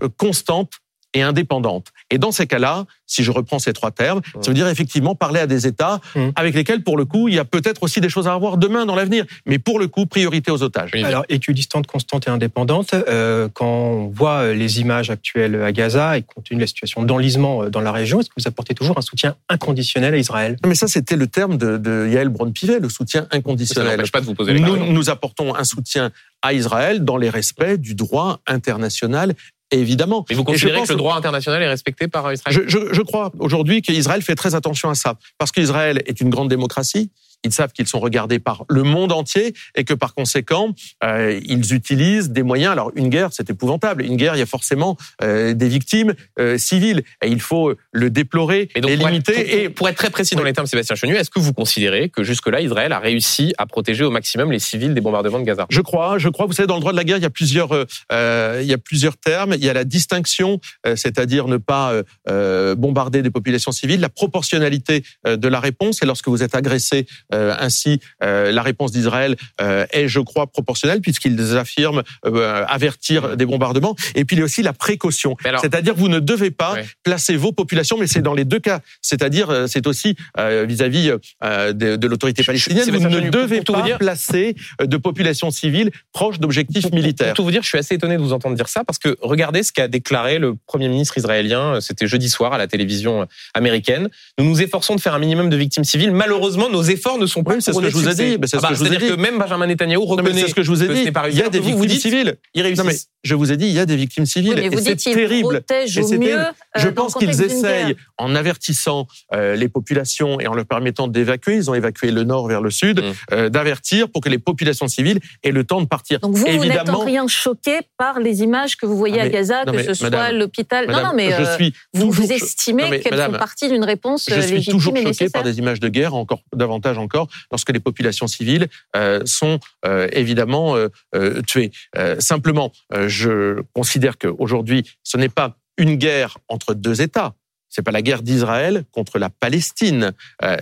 euh, constante et indépendante. Et dans ces cas-là, si je reprends ces trois termes, ça veut dire effectivement parler à des États mmh. avec lesquels, pour le coup, il y a peut-être aussi des choses à avoir demain dans l'avenir. Mais pour le coup, priorité aux otages. Alors, équidistante, constante et indépendante, euh, quand on voit euh, les images actuelles à Gaza et compte tenu de la situation d'enlisement euh, dans la région, est-ce que vous apportez toujours un soutien inconditionnel à Israël? Mais ça, c'était le terme de, de Yael Braun-Pivet, le soutien inconditionnel. Ça pas de vous poser nous, nous apportons un soutien à Israël dans les respects du droit international évidemment. Et vous considérez que le droit international est respecté par Israël? Je, je, je crois aujourd'hui qu'Israël fait très attention à ça. Parce qu'Israël est une grande démocratie, ils savent qu'ils sont regardés par le monde entier et que par conséquent, euh, ils utilisent des moyens. Alors une guerre, c'est épouvantable. Une guerre, il y a forcément euh, des victimes euh, civiles et il faut le déplorer et, donc, limiter. et pour être très précis dans les termes, Sébastien Chenu, est-ce que vous considérez que jusque-là, Israël a réussi à protéger au maximum les civils des bombardements de Gaza? Je crois, je crois. Vous savez, dans le droit de la guerre, il y a plusieurs, euh, il y a plusieurs termes. Il y a la distinction, euh, c'est-à-dire ne pas euh, bombarder des populations civiles, la proportionnalité de la réponse. Et lorsque vous êtes agressé euh, ainsi, euh, la réponse d'Israël euh, est, je crois, proportionnelle puisqu'ils affirment avertir des bombardements. Et puis il y a aussi la précaution, c'est-à-dire vous ne devez pas placer vos populations, mais c'est dans les deux cas. C'est-à-dire c'est aussi vis-à-vis de, de l'autorité palestinienne, vous ne devez pas placer de populations civiles proches d'objectifs militaires. Pour tout vous dire, je suis assez étonné de vous entendre dire ça parce que regardez ce qu'a déclaré le premier ministre israélien. C'était jeudi soir à la télévision américaine. Nous nous efforçons de faire un minimum de victimes civiles. Malheureusement, nos efforts ne sont pas oui, c'est ce que je vous ai dit. C'est ah bah, dire que même Benjamin Netanyahu reconnaît. C'est ce que je vous ai dit. Il y a des victimes civiles. Réussissent. je vous ai dit, il y a des victimes civiles. mais et c'est terrible. Et c'est mieux. Je pense qu'ils essayent, en avertissant les populations et en leur permettant d'évacuer, ils ont évacué le nord vers le sud, mm. d'avertir pour que les populations civiles aient le temps de partir. Donc vous, vous n'êtes en rien choqué par les images que vous voyez ah, à Gaza, que ce soit l'hôpital. Non, non, mais je suis vous, vous estimez qu'elles font partie d'une réponse je suis toujours choqué par des images de guerre, encore davantage encore, lorsque les populations civiles euh, sont euh, évidemment euh, tuées. simplement, je considère qu'aujourd'hui, ce n'est pas une guerre entre deux États. C'est pas la guerre d'Israël contre la Palestine.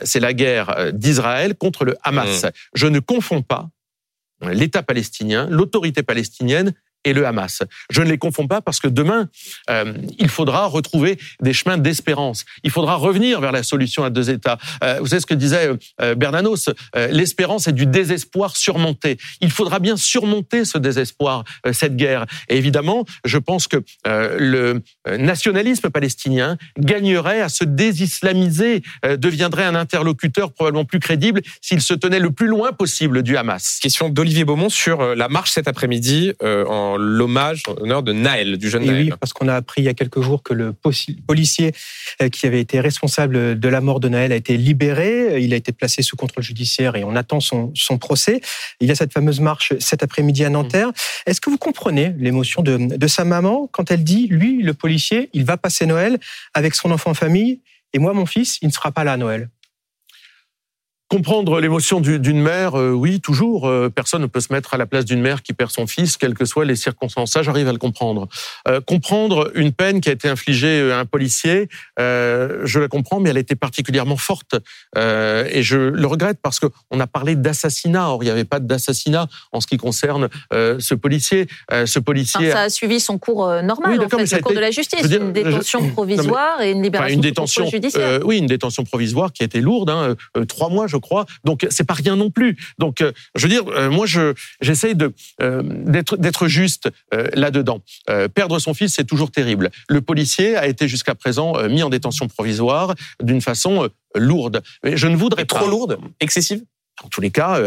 c'est la guerre d'Israël contre le Hamas. Mmh. Je ne confonds pas l'État palestinien, l'autorité palestinienne et le Hamas. Je ne les confonds pas parce que demain, euh, il faudra retrouver des chemins d'espérance. Il faudra revenir vers la solution à deux États. Euh, vous savez ce que disait euh, Bernanos L'espérance est du désespoir surmonté. Il faudra bien surmonter ce désespoir, cette guerre. Et évidemment, je pense que le nationalisme palestinien gagnerait à se désislamiser, deviendrait un interlocuteur probablement plus crédible s'il se tenait le plus loin possible du Hamas. Question d'Olivier Beaumont sur la marche cet après-midi en l'hommage en honneur de Naël, du jeune Naël. Oui, parce qu'on a appris il y a quelques jours que le policier euh, qui avait été responsable de la mort de Naël a été libéré. Il a été placé sous contrôle judiciaire et on attend son, son procès. Il y a cette fameuse marche cet après-midi à Nanterre. Est-ce que vous comprenez l'émotion de, de sa maman quand elle dit, lui, le policier, il va passer Noël avec son enfant en famille et moi, mon fils, il ne sera pas là à Noël? Comprendre l'émotion d'une mère, euh, oui, toujours. Euh, personne ne peut se mettre à la place d'une mère qui perd son fils, quelles que soient les circonstances. Ça, j'arrive à le comprendre. Euh, comprendre une peine qui a été infligée à un policier, je la comprends, mais elle a été particulièrement forte. et je le regrette parce qu'on a parlé d'assassinat. Or, il n'y avait pas d'assassinat en ce qui concerne ce policier. ce policier. ça a suivi son cours normal, oui, en fait, le cours de la justice. une détention provisoire et une libération une détention, judiciaire. oui, une détention provisoire qui a été lourde. Hein, trois mois, je crois. Donc c'est pas rien non plus. Donc euh, je veux dire, euh, moi je j'essaye de euh, d'être d'être juste là-dedans. perdre son fils, c'est toujours terrible. Le policier a été jusqu'à présent mis en détention provisoire d'une façon lourde. Mais je ne voudrais pas. Trop lourde, excessive? En tous les cas,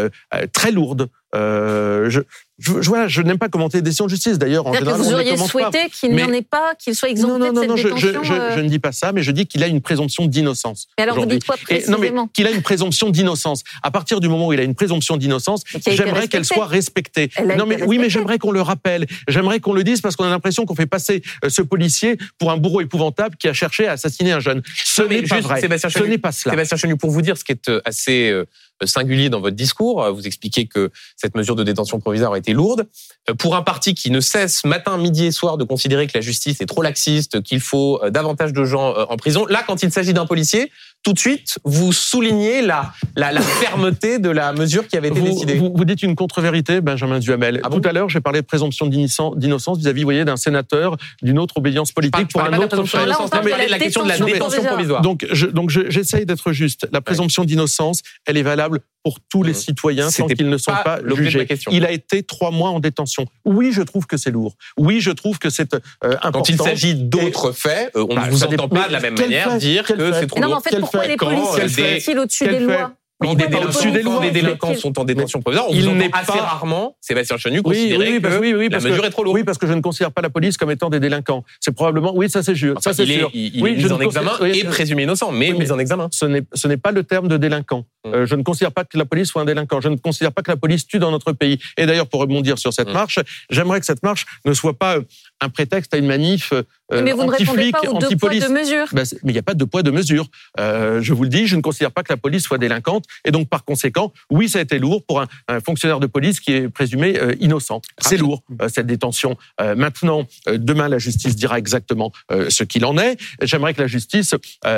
très lourde. je, je, je, je n'aime pas commenter les décisions de justice. D'ailleurs, en général, que vous auriez souhaité qu'il n'y en ait pas, qu'il soit exempté non, non, non, de cette détention. Je, je, je, ne dis pas ça, mais je dis qu'il a une présomption d'innocence. Et alors, vous dites quoi précisément Non, mais qu'il a une présomption d'innocence. À partir du moment où il a une présomption d'innocence, j'aimerais qu'elle soit respectée. Non, mais oui, mais j'aimerais qu'on le rappelle. J'aimerais qu'on le dise parce qu'on a l'impression qu'on fait passer euh, ce policier pour un bourreau épouvantable qui a cherché à assassiner un jeune. Ce n'est pas vrai. ce n'est pas cela. Sébastien Chenu, pour vous dire ce qui est euh, assez euh, singulier dans votre discours, vous expliquez que cette mesure de détention provisoire a été lourde. Euh, pour un parti qui ne cesse matin, midi et soir de considérer que la justice est trop laxiste, qu'il faut euh, davantage de gens euh, en prison, là, quand il s'agit d'un policier, tout de suite, vous soulignez la, la, la, fermeté de la mesure qui avait été décidée. Vous, vous, dites une contre-vérité, Benjamin Duhamel. Ah Tout à l'heure, j'ai parlé de présomption d'innocence vis-à-vis, voyez, d'un sénateur d'une autre obédience politique pour un autre fait. Là, on mais la question de la détention provisoire. Donc, je, donc j'essaye d'être juste. La présomption d'innocence, elle est valable pour tous les mmh. citoyens tant qu'ils ne sont pas, pas jugés. Il a été trois mois en détention. Oui, je trouve que c'est lourd. Oui, je trouve que c'est euh, important. Quand il s'agit d'autres faits, euh, on ne bah, vous entend pas de la même manière dire que c'est trop lourd. Non, en fait, pourquoi les policiers sont-ils au-dessus des lois oui, des, délinquants, des délinquants sont en détention provisoire. On il n'est assez pas... rarement Sébastien Chenu considérer que oui, oui, la mesure est trop lourde. Oui, parce que je ne considère pas la police comme étant des délinquants. C'est probablement, oui, ça c'est sûr. ça c'est sûr. il est mis en examen et présumé innocent, mais mis en examen. Ce n'est pas le terme de délinquant. Hum. Euh, je ne considère pas que la police soit un délinquant. Je ne considère pas que la police tue dans notre pays. Et d'ailleurs, pour rebondir sur cette hum. marche, j'aimerais que cette marche ne soit pas un prétexte à une manif euh, mais vous ne répondez pas aux deux poids, deux mesures. Ben, mais il n'y a pas de poids, de mesures. Euh, je vous le dis, je ne considère pas que la police soit délinquante. Et donc, par conséquent, oui, ça a été lourd pour un, fonctionnaire de police qui est présumé euh, innocent. C'est lourd, cette détention. maintenant, demain, la justice dira exactement ce qu'il en est. J'aimerais que la justice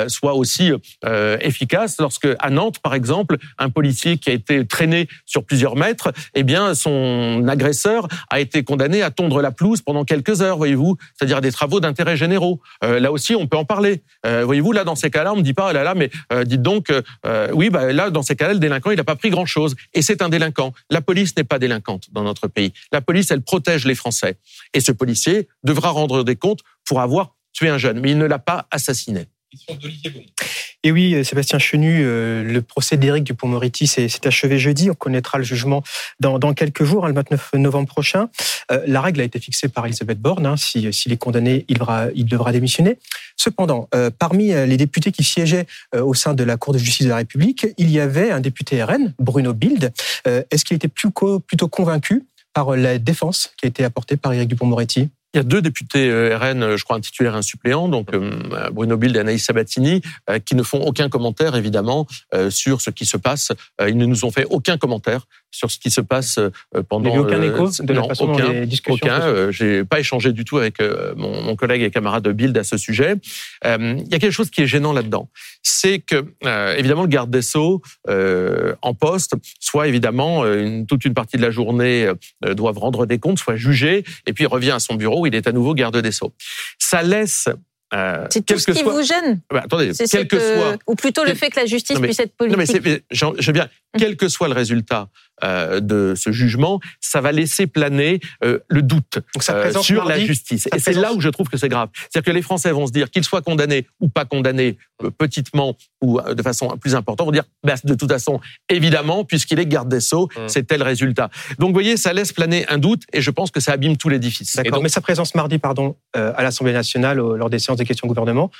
soit aussi efficace lorsque, à Nantes, par exemple, un policier qui a été traîné sur plusieurs mètres, eh bien, son agresseur a été condamné à tondre la pelouse pendant quelques heures, voyez-vous, c'est-à-dire des travaux d'intérêt généraux. Euh, là aussi, on peut en parler. Euh, voyez-vous, là, dans ces cas-là, on ne dit pas, oh là là, mais euh, dites donc, oui, bah, là, dans ces cas-là, le délinquant, il n'a pas pris grand-chose. Et c'est un délinquant. La police n'est pas délinquante dans notre pays. La police, elle protège les Français. Et ce policier devra rendre des comptes pour avoir tué un jeune. Mais il ne l'a pas assassiné. Et oui, Sébastien Chenu, le procès d'Éric Dupont-Moretti s'est achevé jeudi. On connaîtra le jugement dans, quelques jours, hein, le 29 novembre prochain. la règle a été fixée par Elisabeth Borne. Hein, s'il est condamné, il devra, il devra démissionner. Cependant, parmi les députés qui siégeaient au sein de la Cour de justice de la République, il y avait un député RN, Bruno Bild. Est-ce qu'il était plutôt convaincu par la défense qui a été apportée par Éric Dupont-Moretti il y a deux députés euh, RN, je crois un titulaire et un suppléant, donc euh, Bruno Bild et Anaïs Sabatini, euh, qui ne font aucun commentaire évidemment sur ce qui se passe. Ils ne nous ont fait aucun commentaire sur ce qui se passe pendant. Il n'y a eu aucun écho de la façon aucun, dont les discussions. Aucun. J'ai pas échangé du tout avec mon, mon, collègue et camarade Bild à ce sujet. Il y a quelque chose qui est gênant là-dedans, c'est que évidemment le garde des sceaux en poste, soit évidemment une, toute une partie de la journée doivent rendre des comptes, soit jugé, et puis il revient à son bureau il est à nouveau garde des Sceaux. Ça laisse euh, c'est tout ce qui vous gêne. Bah, attendez, quel que soit, ou plutôt le fait que la justice puisse être politique. Non mais je bien, quel que soit le résultat euh, de ce jugement, ça va laisser planer euh, le doute euh, sur la justice. Et c'est là où je trouve que c'est grave. C'est-à-dire que les Français vont se dire qu'ils soient condamnés ou pas condamnés, petitement ou de façon plus importante, vont dire bah, de toute façon, évidemment, puisqu'il est garde des sceaux, mmh. c'est tel résultat. Donc, vous voyez, ça laisse planer un doute, et je pense que ça abîme tout l'édifice. D'accord. Mais sa présence mardi, pardon, à l'Assemblée nationale lors des séances des questions gouvernement,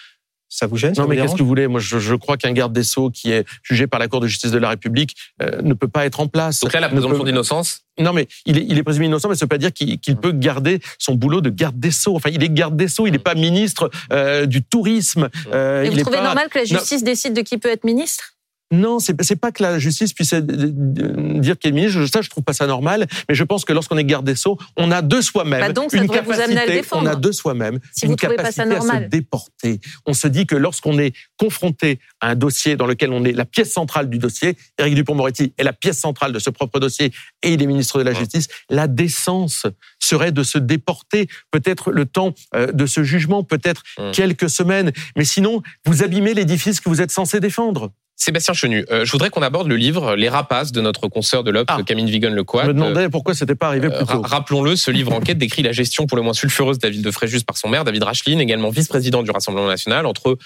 ça vous gêne Non, mais qu'est-ce que vous voulez? Moi, je, crois qu'un garde des Sceaux qui est jugé par la Cour de justice de la République euh, ne peut pas être en place. Donc là, la présomption d'innocence? Non, mais il est, il est présumé innocent, mais ça ne veut pas dire qu'il peut garder son boulot de garde des Sceaux. Enfin, il est garde des Sceaux, il n'est pas ministre euh, du tourisme. Euh, Et vous trouvez normal que la justice décide de qui peut être ministre? Non, c'est pas que la justice puisse dire qu'il est ministre. Ça, je trouve pas ça normal. Mais je pense que lorsqu'on est garde des sceaux, on a de soi-même bah une capacité. on a de soi-même une capacité à se déporter. On se dit que lorsqu'on est confronté à un dossier dans lequel on est la pièce centrale du dossier, Éric Dupond-Moretti est la pièce centrale de ce propre dossier et il est ministre de la Justice, la décence serait de se déporter, peut-être le temps euh, de ce jugement, peut-être quelques semaines. Mais sinon, vous abîmez l'édifice que vous êtes censé défendre. Sébastien Chenu, euh, je voudrais qu'on aborde le livre Les rapaces de notre consoeur de l'Obs, ah. Camille Vigon Lecoit. Je me demandais pourquoi c'était pas arrivé plus tôt. Rappelons-le, ce livre enquête décrit la gestion pour le moins sulfureuse de la ville de Fréjus par son maire, David Racheline, également vice-président du Rassemblement national, entre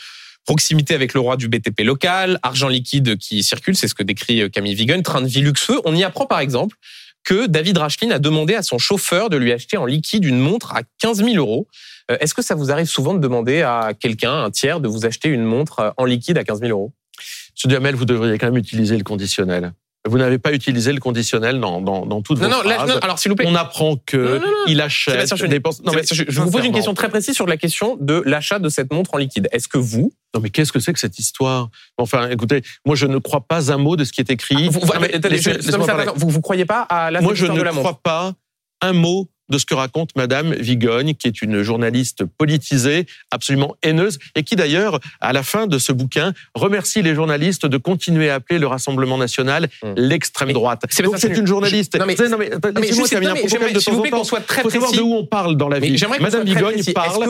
proximité avec le roi du BTP local, argent liquide qui circule, c'est ce que décrit euh, Camille Vigon, train de vie luxueux. On y apprend par exemple que David Racheline a demandé à son chauffeur de lui acheter en liquide une montre à 15 000 euros. Euh, est-ce que ça vous arrive souvent de demander à quelqu'un, un tiers, de vous acheter une montre en liquide à 15 000 euros? Monsieur Duhamel, vous devriez quand même utiliser le conditionnel. Vous n'avez pas utilisé le conditionnel dans, dans, dans toutes non, vos non, phrases. Non, alors s'il vous plaît. On apprend que il achète. Je, dépense... non, mais je vous pose une question très précise sur la question de l'achat de cette montre en liquide. Est-ce que vous non mais qu'est-ce que c'est que cette histoire? Enfin, écoutez, moi je ne crois pas un mot de ce qui est écrit. vous, vous, vous, croyez pas à la Moi je ne crois pas un mot de ce que raconte Madame Vigogne, qui est une journaliste politisée, absolument haineuse, et qui d'ailleurs, à la fin de ce bouquin, remercie les journalistes de continuer à appeler le Rassemblement national hmm. l'extrême droite. Donc c'est une journaliste. Non mais, non mais, laissez-moi terminer temps qu'on soit très faut savoir de où on parle dans la vie. Madame Vigogne parle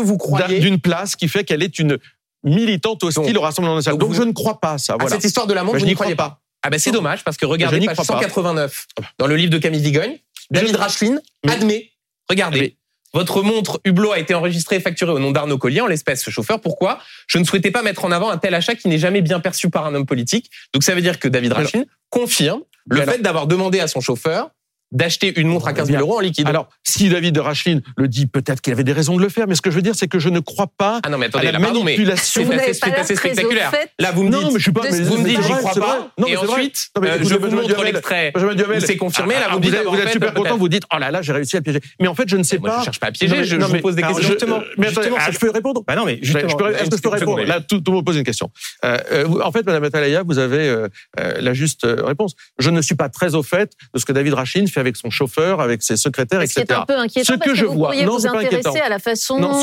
d'une place qui fait qu'elle est une militante hostile au Rassemblement national. Donc, je ne crois pas ça. Voilà. cette histoire de la montre, vous n'y croyez pas. Ah ben c'est dommage parce que regardez page 189 dans le livre de Camille Vigogne, David Racheline admet Regardez. Votre montre Hublot a été enregistrée et facturée au nom d'Arnaud Collier, en l'espèce ce chauffeur. Pourquoi? Je ne souhaitais pas mettre en avant un tel achat qui n'est jamais bien perçu par un homme politique. Donc ça veut dire que David Rachin confirme le fait d'avoir demandé à son chauffeur d'acheter une montre à 15 000 euros en liquide. Alors, si David de Racheline le dit, peut-être qu'il avait des raisons de le faire, mais ce que je veux dire, c'est que je ne crois pas ah non, mais attendez, à la manipulation. C'est assez, spectaculaire. Là, vous me dites, non, mais je suis pas, vous me dites, j'y crois pas. Non, et ensuite, non, mais, euh, je vous montre l'extrait. C'est confirmé. Là, vous, vous êtes super content, vous dites, oh là là, j'ai réussi à piéger. Mais en fait, je ne sais pas. Je cherche pas à piéger, je vous pose des questions. Justement. Mais attendez, je peux répondre. Bah non, mais justement. Est-ce que je peux répondre Là, tout le monde pose une question. Euh, euh, en fait, Madame Atalaya, vous avez la juste réponse. Je ne suis pas très au fait de ce que David Rachin fait avec son chauffeur avec ses secrétaires, etc. C'est un peu inquiétant ce que je vous vois, non, vous intéresser à la façon dont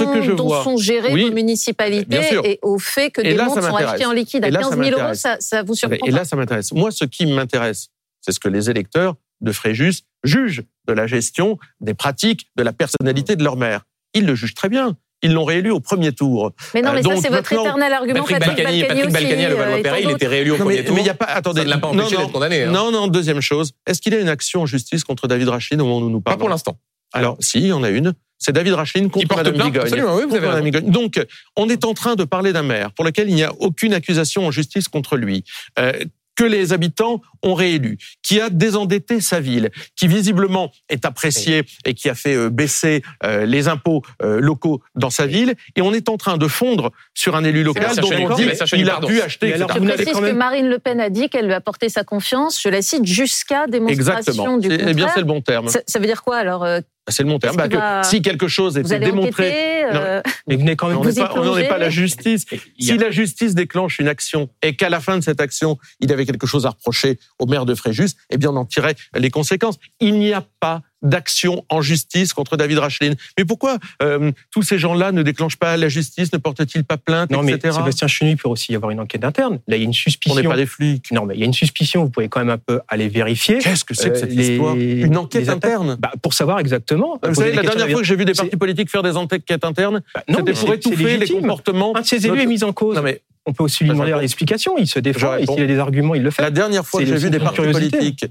sont gérées oui, municipalités et au fait que des montres sont achetées en liquide à 15 000 euros, ça, ça vous surprend Et là, ça m'intéresse. Moi, ce qui m'intéresse, c'est ce que les électeurs de Fréjus jugent de la gestion, des pratiques, de la personnalité de leur maire. Ils le jugent très bien. Ils l'ont réélu au premier tour. Mais non, mais ça, c'est votre éternel argument. Patrick, Balkany, Patrick Balkany, à Levallois-Perret, il était réélu au premier tour. Mais il n'y a pas, attendez. Ça ne l'a pas empêché d'être condamné. Hein. Non, non, deuxième chose. Est-ce qu'il y a une action en justice contre David Rachid au moment où nous nous parlons Pas pour l'instant. Alors, si, il y en a une. c'est David Racheline contre porte Madame plainte, Bigogne. absolument, oui, vous avez. Bigogne. Donc, on est en train de parler d'un maire pour lequel il n'y a aucune accusation en justice contre lui. Euh, que les habitants ont réélu, qui a désendetté sa ville, qui visiblement est apprécié et qui a fait euh, baisser euh, les impôts euh, locaux dans sa ville, et on est en train de fondre sur un élu local dont on dit Sébastien Chenu, il a pu acheter, alors, Je précise quand que Marine Le Pen a dit qu'elle lui apportait sa confiance, je la cite, jusqu'à démonstration Exactement. du Eh contraire. bien, c'est le bon terme. ça, ça veut dire quoi alors euh, C'est le terme. Est-ce Bah, que va- si quelque chose était démontré, enquêter euh, Mais vous n'avez quand même on Vous n'en est pas la justice. A- Si la justice déclenche une action et qu'à la fin de cette action, il avait quelque chose à reprocher au maire de Fréjus, eh bien, on en tirait les conséquences. Il n'y a pas d'action en justice contre David Racheline. Mais pourquoi euh, tous ces gens-là ne déclenchent pas la justice, ne portent-ils pas plainte, Non, mais etc. Sébastien Chenu peut aussi y avoir une enquête interne. Là, il y a une On suspicion. n'est pas des flics. Non, mais il y a une suspicion. Vous pouvez quand même un peu aller vérifier. Qu'est-ce que c'est que Euh, cette les- histoire? Une enquête interne? Bah, pour savoir exactement. Vous savez, la dernière fois que j'ai vu des partis politiques faire des enquêtes internes, Bah, c'était mais pour étouffer les comportements. Un de ses élus est mis en cause. Non, mais On peut aussi lui demander je la réponds. explication. Il se défend. Et s'il a des arguments, il le fait. La dernière fois que j'ai vu des partis politiques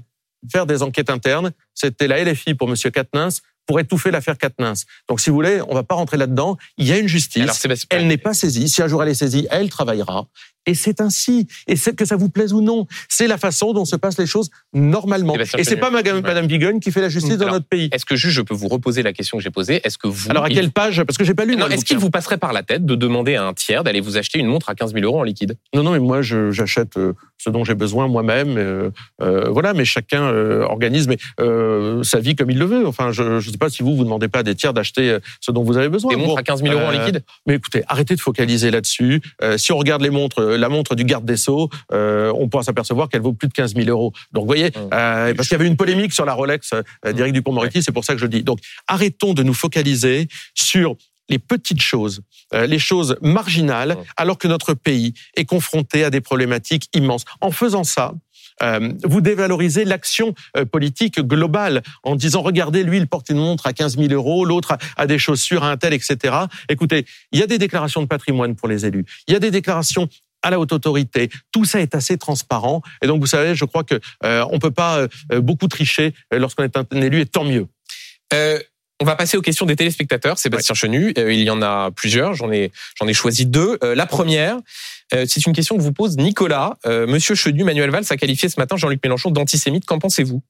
faire des enquêtes internes, c'était la LFI pour Monsieur Quatennens pour étouffer l'affaire Quatennens. Donc, si vous voulez, on va pas rentrer là-dedans. Il y a une justice. Alors, Elle n'est pas saisie. Si un jour elle est saisie, elle travaillera. Et c'est ainsi. Et c'est que ça vous plaise ou non. C'est la façon dont se passent les choses normalement. Sébastien Et c'est Chenu. pas Madame. Madame Bigogne qui fait la justice dans notre pays. Est-ce que juste je peux vous reposer la question que j'ai posée Est-ce que vous Alors, à quelle page? Parce que j'ai pas lu. Non, est-ce qu'il vous passerait par la tête de demander à un tiers d'aller vous acheter une montre à 15 000 euros en liquide? Non, non, mais moi, j'achète euh, ce dont j'ai besoin moi-même. euh, euh, voilà, mais chacun organise mais, sa vie comme il le veut. Enfin, je ne sais pas si vous, vous demandez pas à des tiers d'acheter ce dont vous avez besoin. Des montres Bon, à 15 000 euros en liquide? Mais écoutez, arrêtez de focaliser là-dessus. Si on regarde les montres, la montre du garde des Sceaux, euh, on pourra s'apercevoir qu'elle vaut plus de 15 000 euros. Donc, vous voyez, Hum. euh, parce qu'il y avait une polémique sur la Rolex euh, d'Éric Dupond-Moretti, c'est pour ça que je le dis. Donc, arrêtons de nous focaliser sur les petites choses, les choses marginales, Hum. alors que notre pays est confronté à des problématiques immenses. En faisant ça, euh, vous dévalorisez l'action politique globale en disant regardez lui il porte une montre à 15 000 euros l'autre a des chaussures à un tel etc écoutez il y a des déclarations de patrimoine pour les élus il y a des déclarations à la haute autorité, tout ça est assez transparent et donc vous savez, je crois que euh, on peut pas euh, beaucoup tricher euh, lorsqu'on est un élu et tant mieux. Euh, on va passer aux questions des téléspectateurs. Sébastien Chenu, euh, il y en a plusieurs. J'en ai, j'en ai choisi deux. Euh, la première, euh, c'est une question que vous pose Nicolas. Euh, Monsieur Chenu, Manuel Valls a qualifié ce matin Jean-Luc Mélenchon d'antisémite. Qu'en pensez-vous?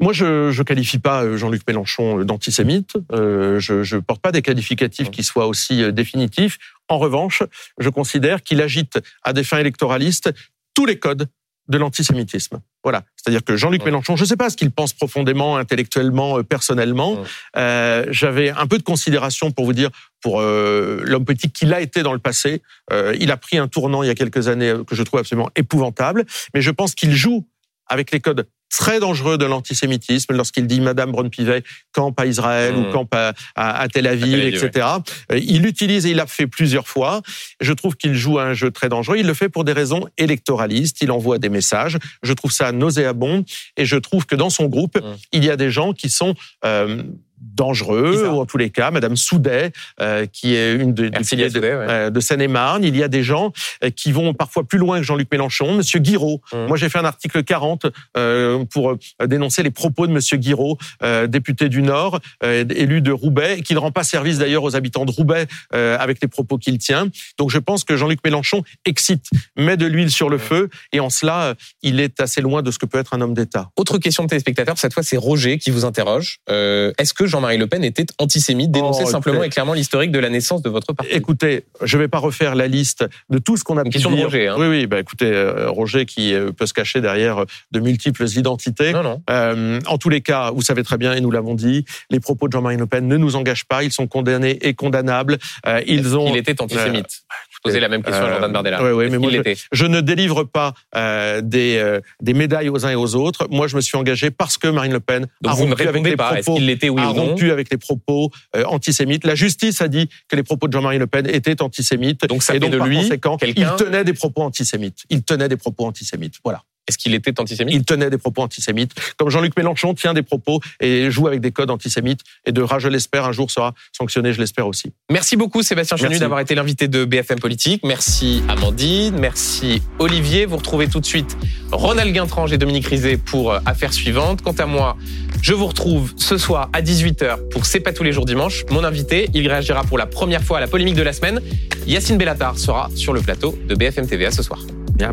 Moi, je je qualifie pas euh, Jean-Luc Mélenchon d'antisémite. Euh, je je porte pas des qualificatifs qui soient aussi euh, définitifs. En revanche, je considère qu'il agite à des fins électoralistes tous les codes de l'antisémitisme. Voilà. C'est-à-dire que Jean-Luc Ouais. Mélenchon, je ne sais pas ce qu'il pense profondément, intellectuellement, euh, personnellement. Ouais. Euh, J'avais un peu de considération pour vous dire pour euh, l'homme politique qu'il a été dans le passé. Euh, il a pris un tournant il y a quelques années euh, que je trouve absolument épouvantable. Mais je pense qu'il joue avec les codes très dangereux de l'antisémitisme lorsqu'il dit Madame Braun-Pivet camp à Israël Mmh. ou camp à, à- à Tel Aviv, Tel Aviv, etc. Euh, Il l'utilise et il l'a fait plusieurs fois. Je trouve qu'il joue à un jeu très dangereux. Il le fait pour des raisons électoralistes. Il envoie des messages. Je trouve ça nauséabond et je trouve que dans son groupe, Mmh. il y a des gens qui sont euh, dangereux, ou en tous les cas, Madame Soudet, euh, qui est une de, de, Soudet, ouais. euh, de Seine-et-Marne. Il y a des gens euh, qui vont parfois plus loin que Jean-Luc Mélenchon. Monsieur Guiraud. Mmh. Moi, j'ai fait un article 40 euh, pour euh, dénoncer les propos de Monsieur Guiraud, euh, député du Nord, élu de Roubaix, qui ne rend pas service d'ailleurs aux habitants de Roubaix avec les propos qu'il tient. Donc, je pense que Jean-Luc Mélenchon excite, met de l'huile sur le Mmh. feu, et en cela, il est assez loin de ce que peut être un homme d'État. Autre question de téléspectateur. Cette fois, c'est Roger qui vous interroge. Est-ce que Jean-Marie Le Pen était antisémite Dénoncez Oh, simplement écoutez. et clairement l'historique de la naissance de votre parti. Écoutez, je vais pas refaire la liste de tout ce qu'on a pu question de dire. Roger, hein. Oui, oui. Bah, écoutez, euh, Roger qui euh, peut se cacher derrière de multiples identités. Non, non. Euh, en tous les cas, vous savez très bien, et nous l'avons dit, les propos de Jean-Marie Le Pen ne nous engagent pas. Ils sont condamnés et condamnables. Euh, ils ont. Il était antisémite. Je posais la même question à Euh, Jordan Bardella. ouais, Est-ce mais moi, l'était? Je ne délivre pas euh, des, euh, des médailles aux uns et aux autres. Moi, je me suis engagé parce que Marine Le Pen Donc a vous ne rompu avec répondez les pas. Propos qu'il l'était oui a ou non? rompu avec les propos antisémites. La justice a dit que les propos de Jean-Marie Le Pen étaient antisémites. Donc ça et donc, de par lui conséquent, il tenait des propos antisémites. Il tenait des propos antisémites. Voilà. Est-ce qu'il était antisémite? Il tenait des propos antisémites, comme Jean-Luc Mélenchon tient des propos et joue avec des codes antisémites. Et de je l'espère, un jour sera sanctionné, je l'espère aussi. Merci beaucoup Sébastien Chenu d'avoir été l'invité de BFM Politique. Merci Amandine, merci Olivier. Vous retrouvez tout de suite Ronald Guintrange et Dominique Rizet pour euh, Affaires suivantes. Quant à moi, je vous retrouve ce soir à 18h pour C'est pas tous les jours dimanche. Mon invité, il réagira pour la première fois à la polémique de la semaine. Yacine Bellatar sera sur le plateau de BFM TVA ce soir. Bien.